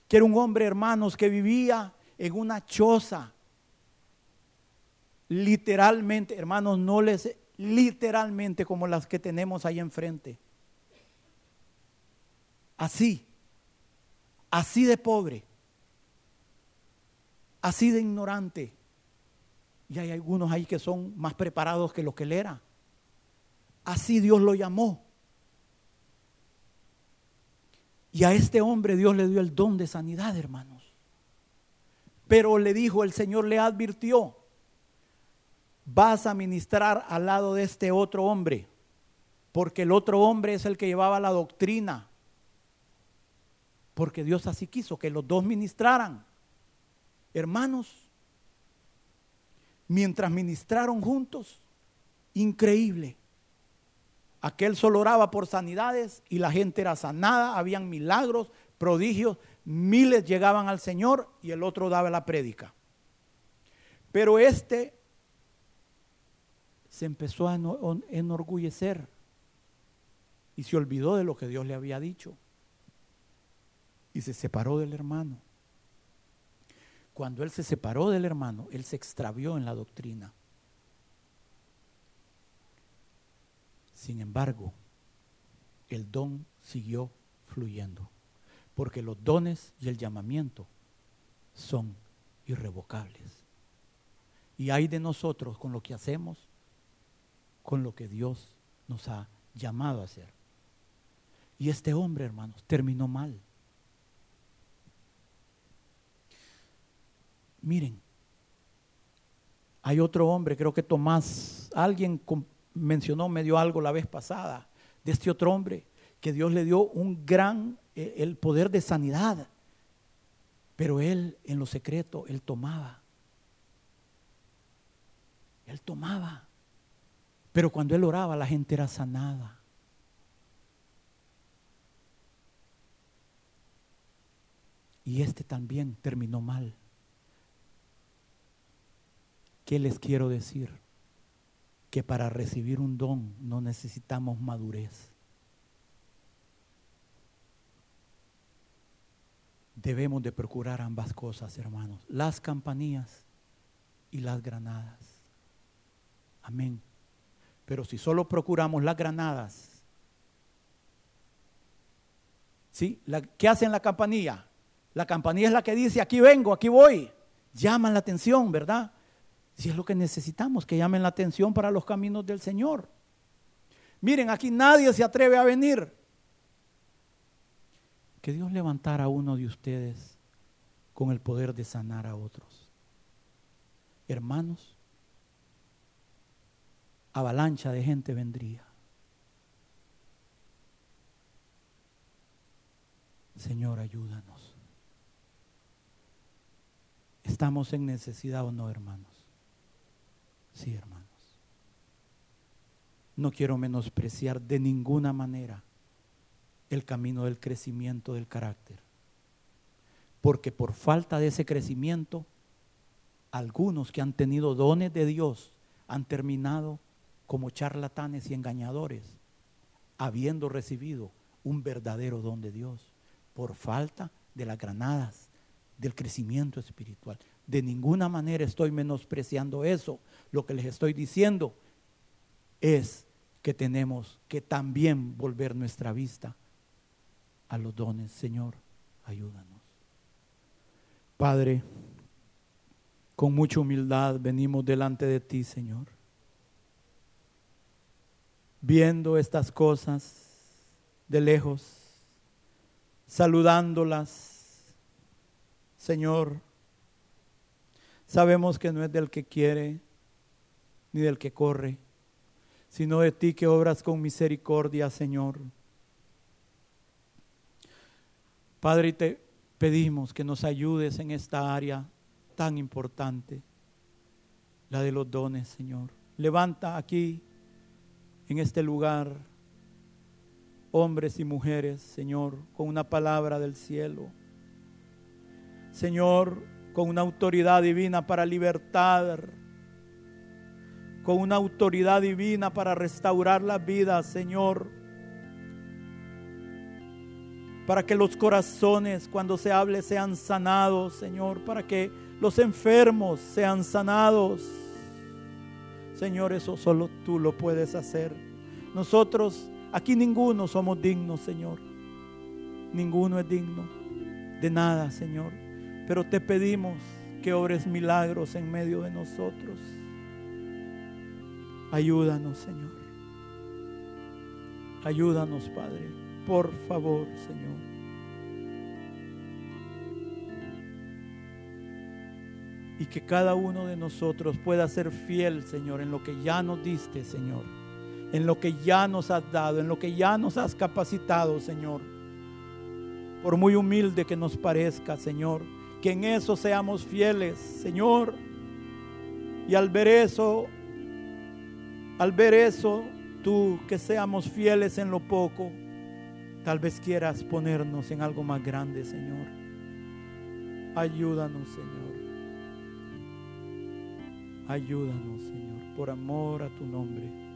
que era un hombre, hermanos, que vivía en una choza. Literalmente, hermanos, no les literalmente como las que tenemos ahí enfrente. Así, así de pobre, así de ignorante. Y hay algunos ahí que son más preparados que lo que él era. Así Dios lo llamó. Y a este hombre Dios le dio el don de sanidad, hermanos. Pero le dijo, el Señor le advirtió, vas a ministrar al lado de este otro hombre, porque el otro hombre es el que llevaba la doctrina. Porque Dios así quiso que los dos ministraran. Hermanos, mientras ministraron juntos, increíble. Aquel solo oraba por sanidades y la gente era sanada, habían milagros, prodigios, miles llegaban al Señor y el otro daba la prédica. Pero este se empezó a enorgullecer y se olvidó de lo que Dios le había dicho y se separó del hermano. Cuando él se separó del hermano, él se extravió en la doctrina. Sin embargo, el don siguió fluyendo, porque los dones y el llamamiento son irrevocables. Y hay de nosotros con lo que hacemos, con lo que Dios nos ha llamado a hacer. Y este hombre, hermanos, terminó mal. Miren, hay otro hombre, creo que Tomás, alguien mencionó, me dio algo la vez pasada, de este otro hombre, que Dios le dio un gran, eh, el poder de sanidad. Pero él, en lo secreto, él tomaba. Él tomaba. Pero cuando él oraba, la gente era sanada. Y este también terminó mal. ¿Qué les quiero decir? Que para recibir un don no necesitamos madurez. Debemos de procurar ambas cosas, hermanos. Las campanillas y las granadas. Amén. Pero si solo procuramos las granadas, ¿sí? ¿Qué hace en la campanilla? La campanilla es la que dice, aquí vengo, aquí voy. Llaman la atención, ¿verdad? Si es lo que necesitamos, que llamen la atención para los caminos del Señor. Miren, aquí nadie se atreve a venir. Que Dios levantara a uno de ustedes con el poder de sanar a otros. Hermanos, avalancha de gente vendría. Señor, ayúdanos. ¿Estamos en necesidad o no, hermanos? Sí, hermanos. No quiero menospreciar de ninguna manera el camino del crecimiento del carácter. Porque por falta de ese crecimiento, algunos que han tenido dones de Dios han terminado como charlatanes y engañadores, habiendo recibido un verdadero don de Dios, por falta de las granadas del crecimiento espiritual. De ninguna manera estoy menospreciando eso. Lo que les estoy diciendo es que tenemos que también volver nuestra vista a los dones. Señor, ayúdanos. Padre, con mucha humildad venimos delante de ti, Señor. Viendo estas cosas de lejos, saludándolas, Señor, Sabemos que no es del que quiere ni del que corre, sino de ti que obras con misericordia, Señor. Padre, te pedimos que nos ayudes en esta área tan importante, la de los dones, Señor. Levanta aquí, en este lugar, hombres y mujeres, Señor, con una palabra del cielo. Señor, con una autoridad divina para libertar, con una autoridad divina para restaurar las vidas, Señor. para que los corazones cuando se hable sean sanados, Señor, para que los enfermos sean sanados. Señor, eso solo tú lo puedes hacer. Nosotros, aquí ninguno somos dignos, Señor. Ninguno es digno de nada, Señor. Pero te pedimos que obres milagros en medio de nosotros. Ayúdanos, Señor. Ayúdanos, Padre. Por favor, Señor. Y que cada uno de nosotros pueda ser fiel, Señor, en lo que ya nos diste, Señor. En lo que ya nos has dado, en lo que ya nos has capacitado, Señor. Por muy humilde que nos parezca, Señor. Que en eso seamos fieles, Señor. Y al ver eso, al ver eso, tú que seamos fieles en lo poco, tal vez quieras ponernos en algo más grande, Señor. Ayúdanos, Señor. Ayúdanos, Señor, por amor a tu nombre.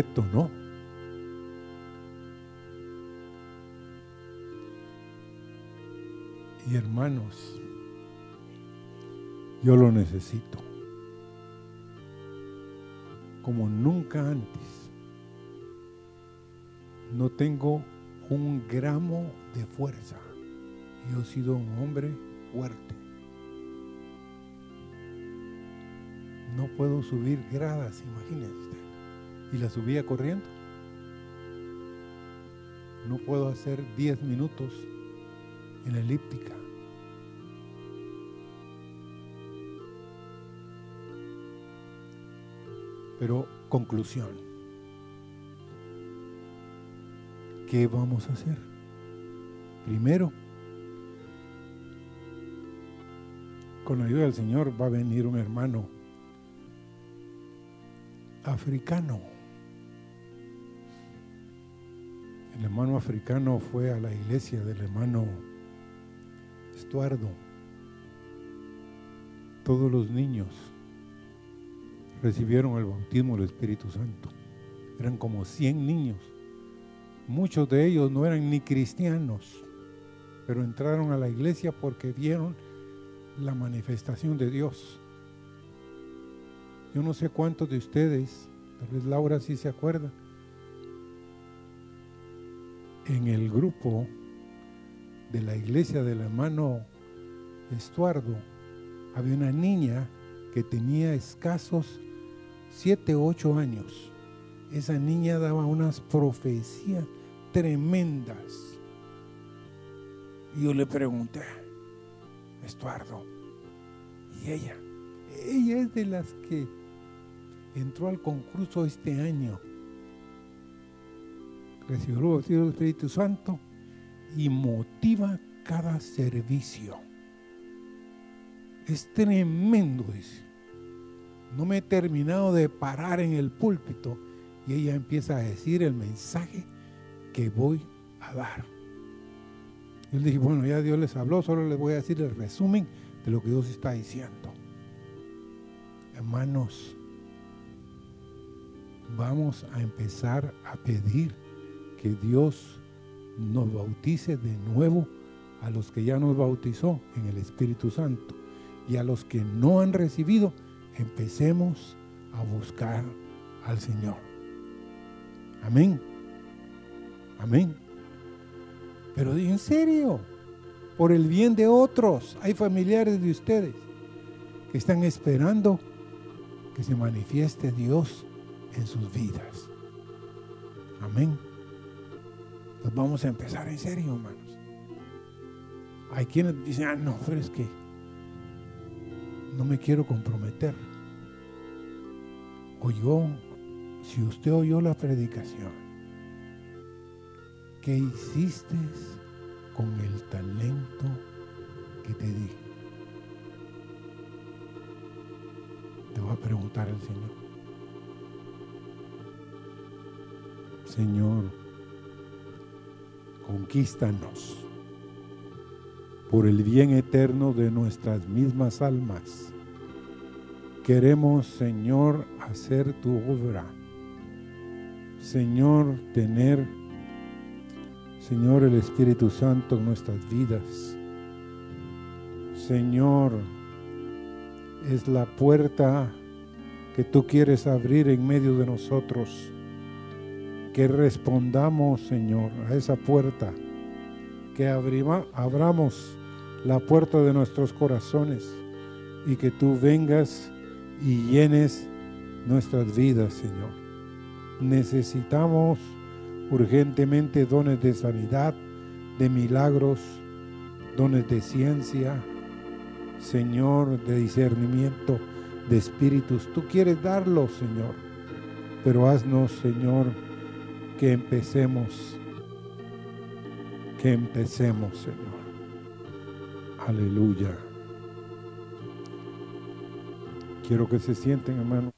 Un reto, ¿no? Y hermanos, yo lo necesito. Como nunca antes. No tengo un gramo de fuerza. Yo he sido un hombre fuerte. No puedo subir gradas, imagínense. Y la subía corriendo. No puedo hacer 10 minutos en la elíptica. Pero conclusión. ¿Qué vamos a hacer? Primero, con la ayuda del Señor va a venir un hermano africano El hermano africano fue a la iglesia del hermano Estuardo. Todos los niños recibieron el bautismo del Espíritu Santo. Eran como 100 niños. Muchos de ellos no eran ni cristianos, pero entraron a la iglesia porque vieron la manifestación de Dios. Yo no sé cuántos de ustedes, tal vez Laura sí se acuerda, en el grupo de la iglesia del hermano Estuardo, había una niña que tenía escasos 7, 8 años. Esa niña daba unas profecías tremendas. Y yo le pregunté, Estuardo, ¿y ella? Ella es de las que entró al concurso este año. Recibió el Espíritu Santo y motiva cada servicio. Es tremendo, dice. No me he terminado de parar en el púlpito y ella empieza a decir el mensaje que voy a dar. Yo le dije, bueno, ya Dios les habló, solo les voy a decir el resumen de lo que Dios está diciendo. Hermanos, vamos a empezar a pedir que Dios nos bautice de nuevo a los que ya nos bautizó en el Espíritu Santo y a los que no han recibido, empecemos a buscar al Señor. Amén. Amén. Pero en serio, por el bien de otros, hay familiares de ustedes que están esperando que se manifieste Dios en sus vidas. Amén. Nos vamos a empezar en serio, hermanos. Hay quienes dicen, ah, no, pero es que no me quiero comprometer. Oyó, si usted oyó la predicación, ¿qué hiciste con el talento que te di? Te voy a preguntar al Señor. Señor, conquístanos por el bien eterno de nuestras mismas almas. Queremos, Señor, hacer tu obra. Señor, tener, Señor, el Espíritu Santo en nuestras vidas. Señor, es la puerta que tú quieres abrir en medio de nosotros que respondamos, Señor, a esa puerta, que abramos la puerta de nuestros corazones y que tú vengas y llenes nuestras vidas, Señor. Necesitamos urgentemente dones de sanidad, de milagros, dones de ciencia, Señor, de discernimiento, de espíritus. Tú quieres darlos, Señor, pero haznos, Señor, que empecemos, que empecemos, Señor. Aleluya. Quiero que se sienten, hermano.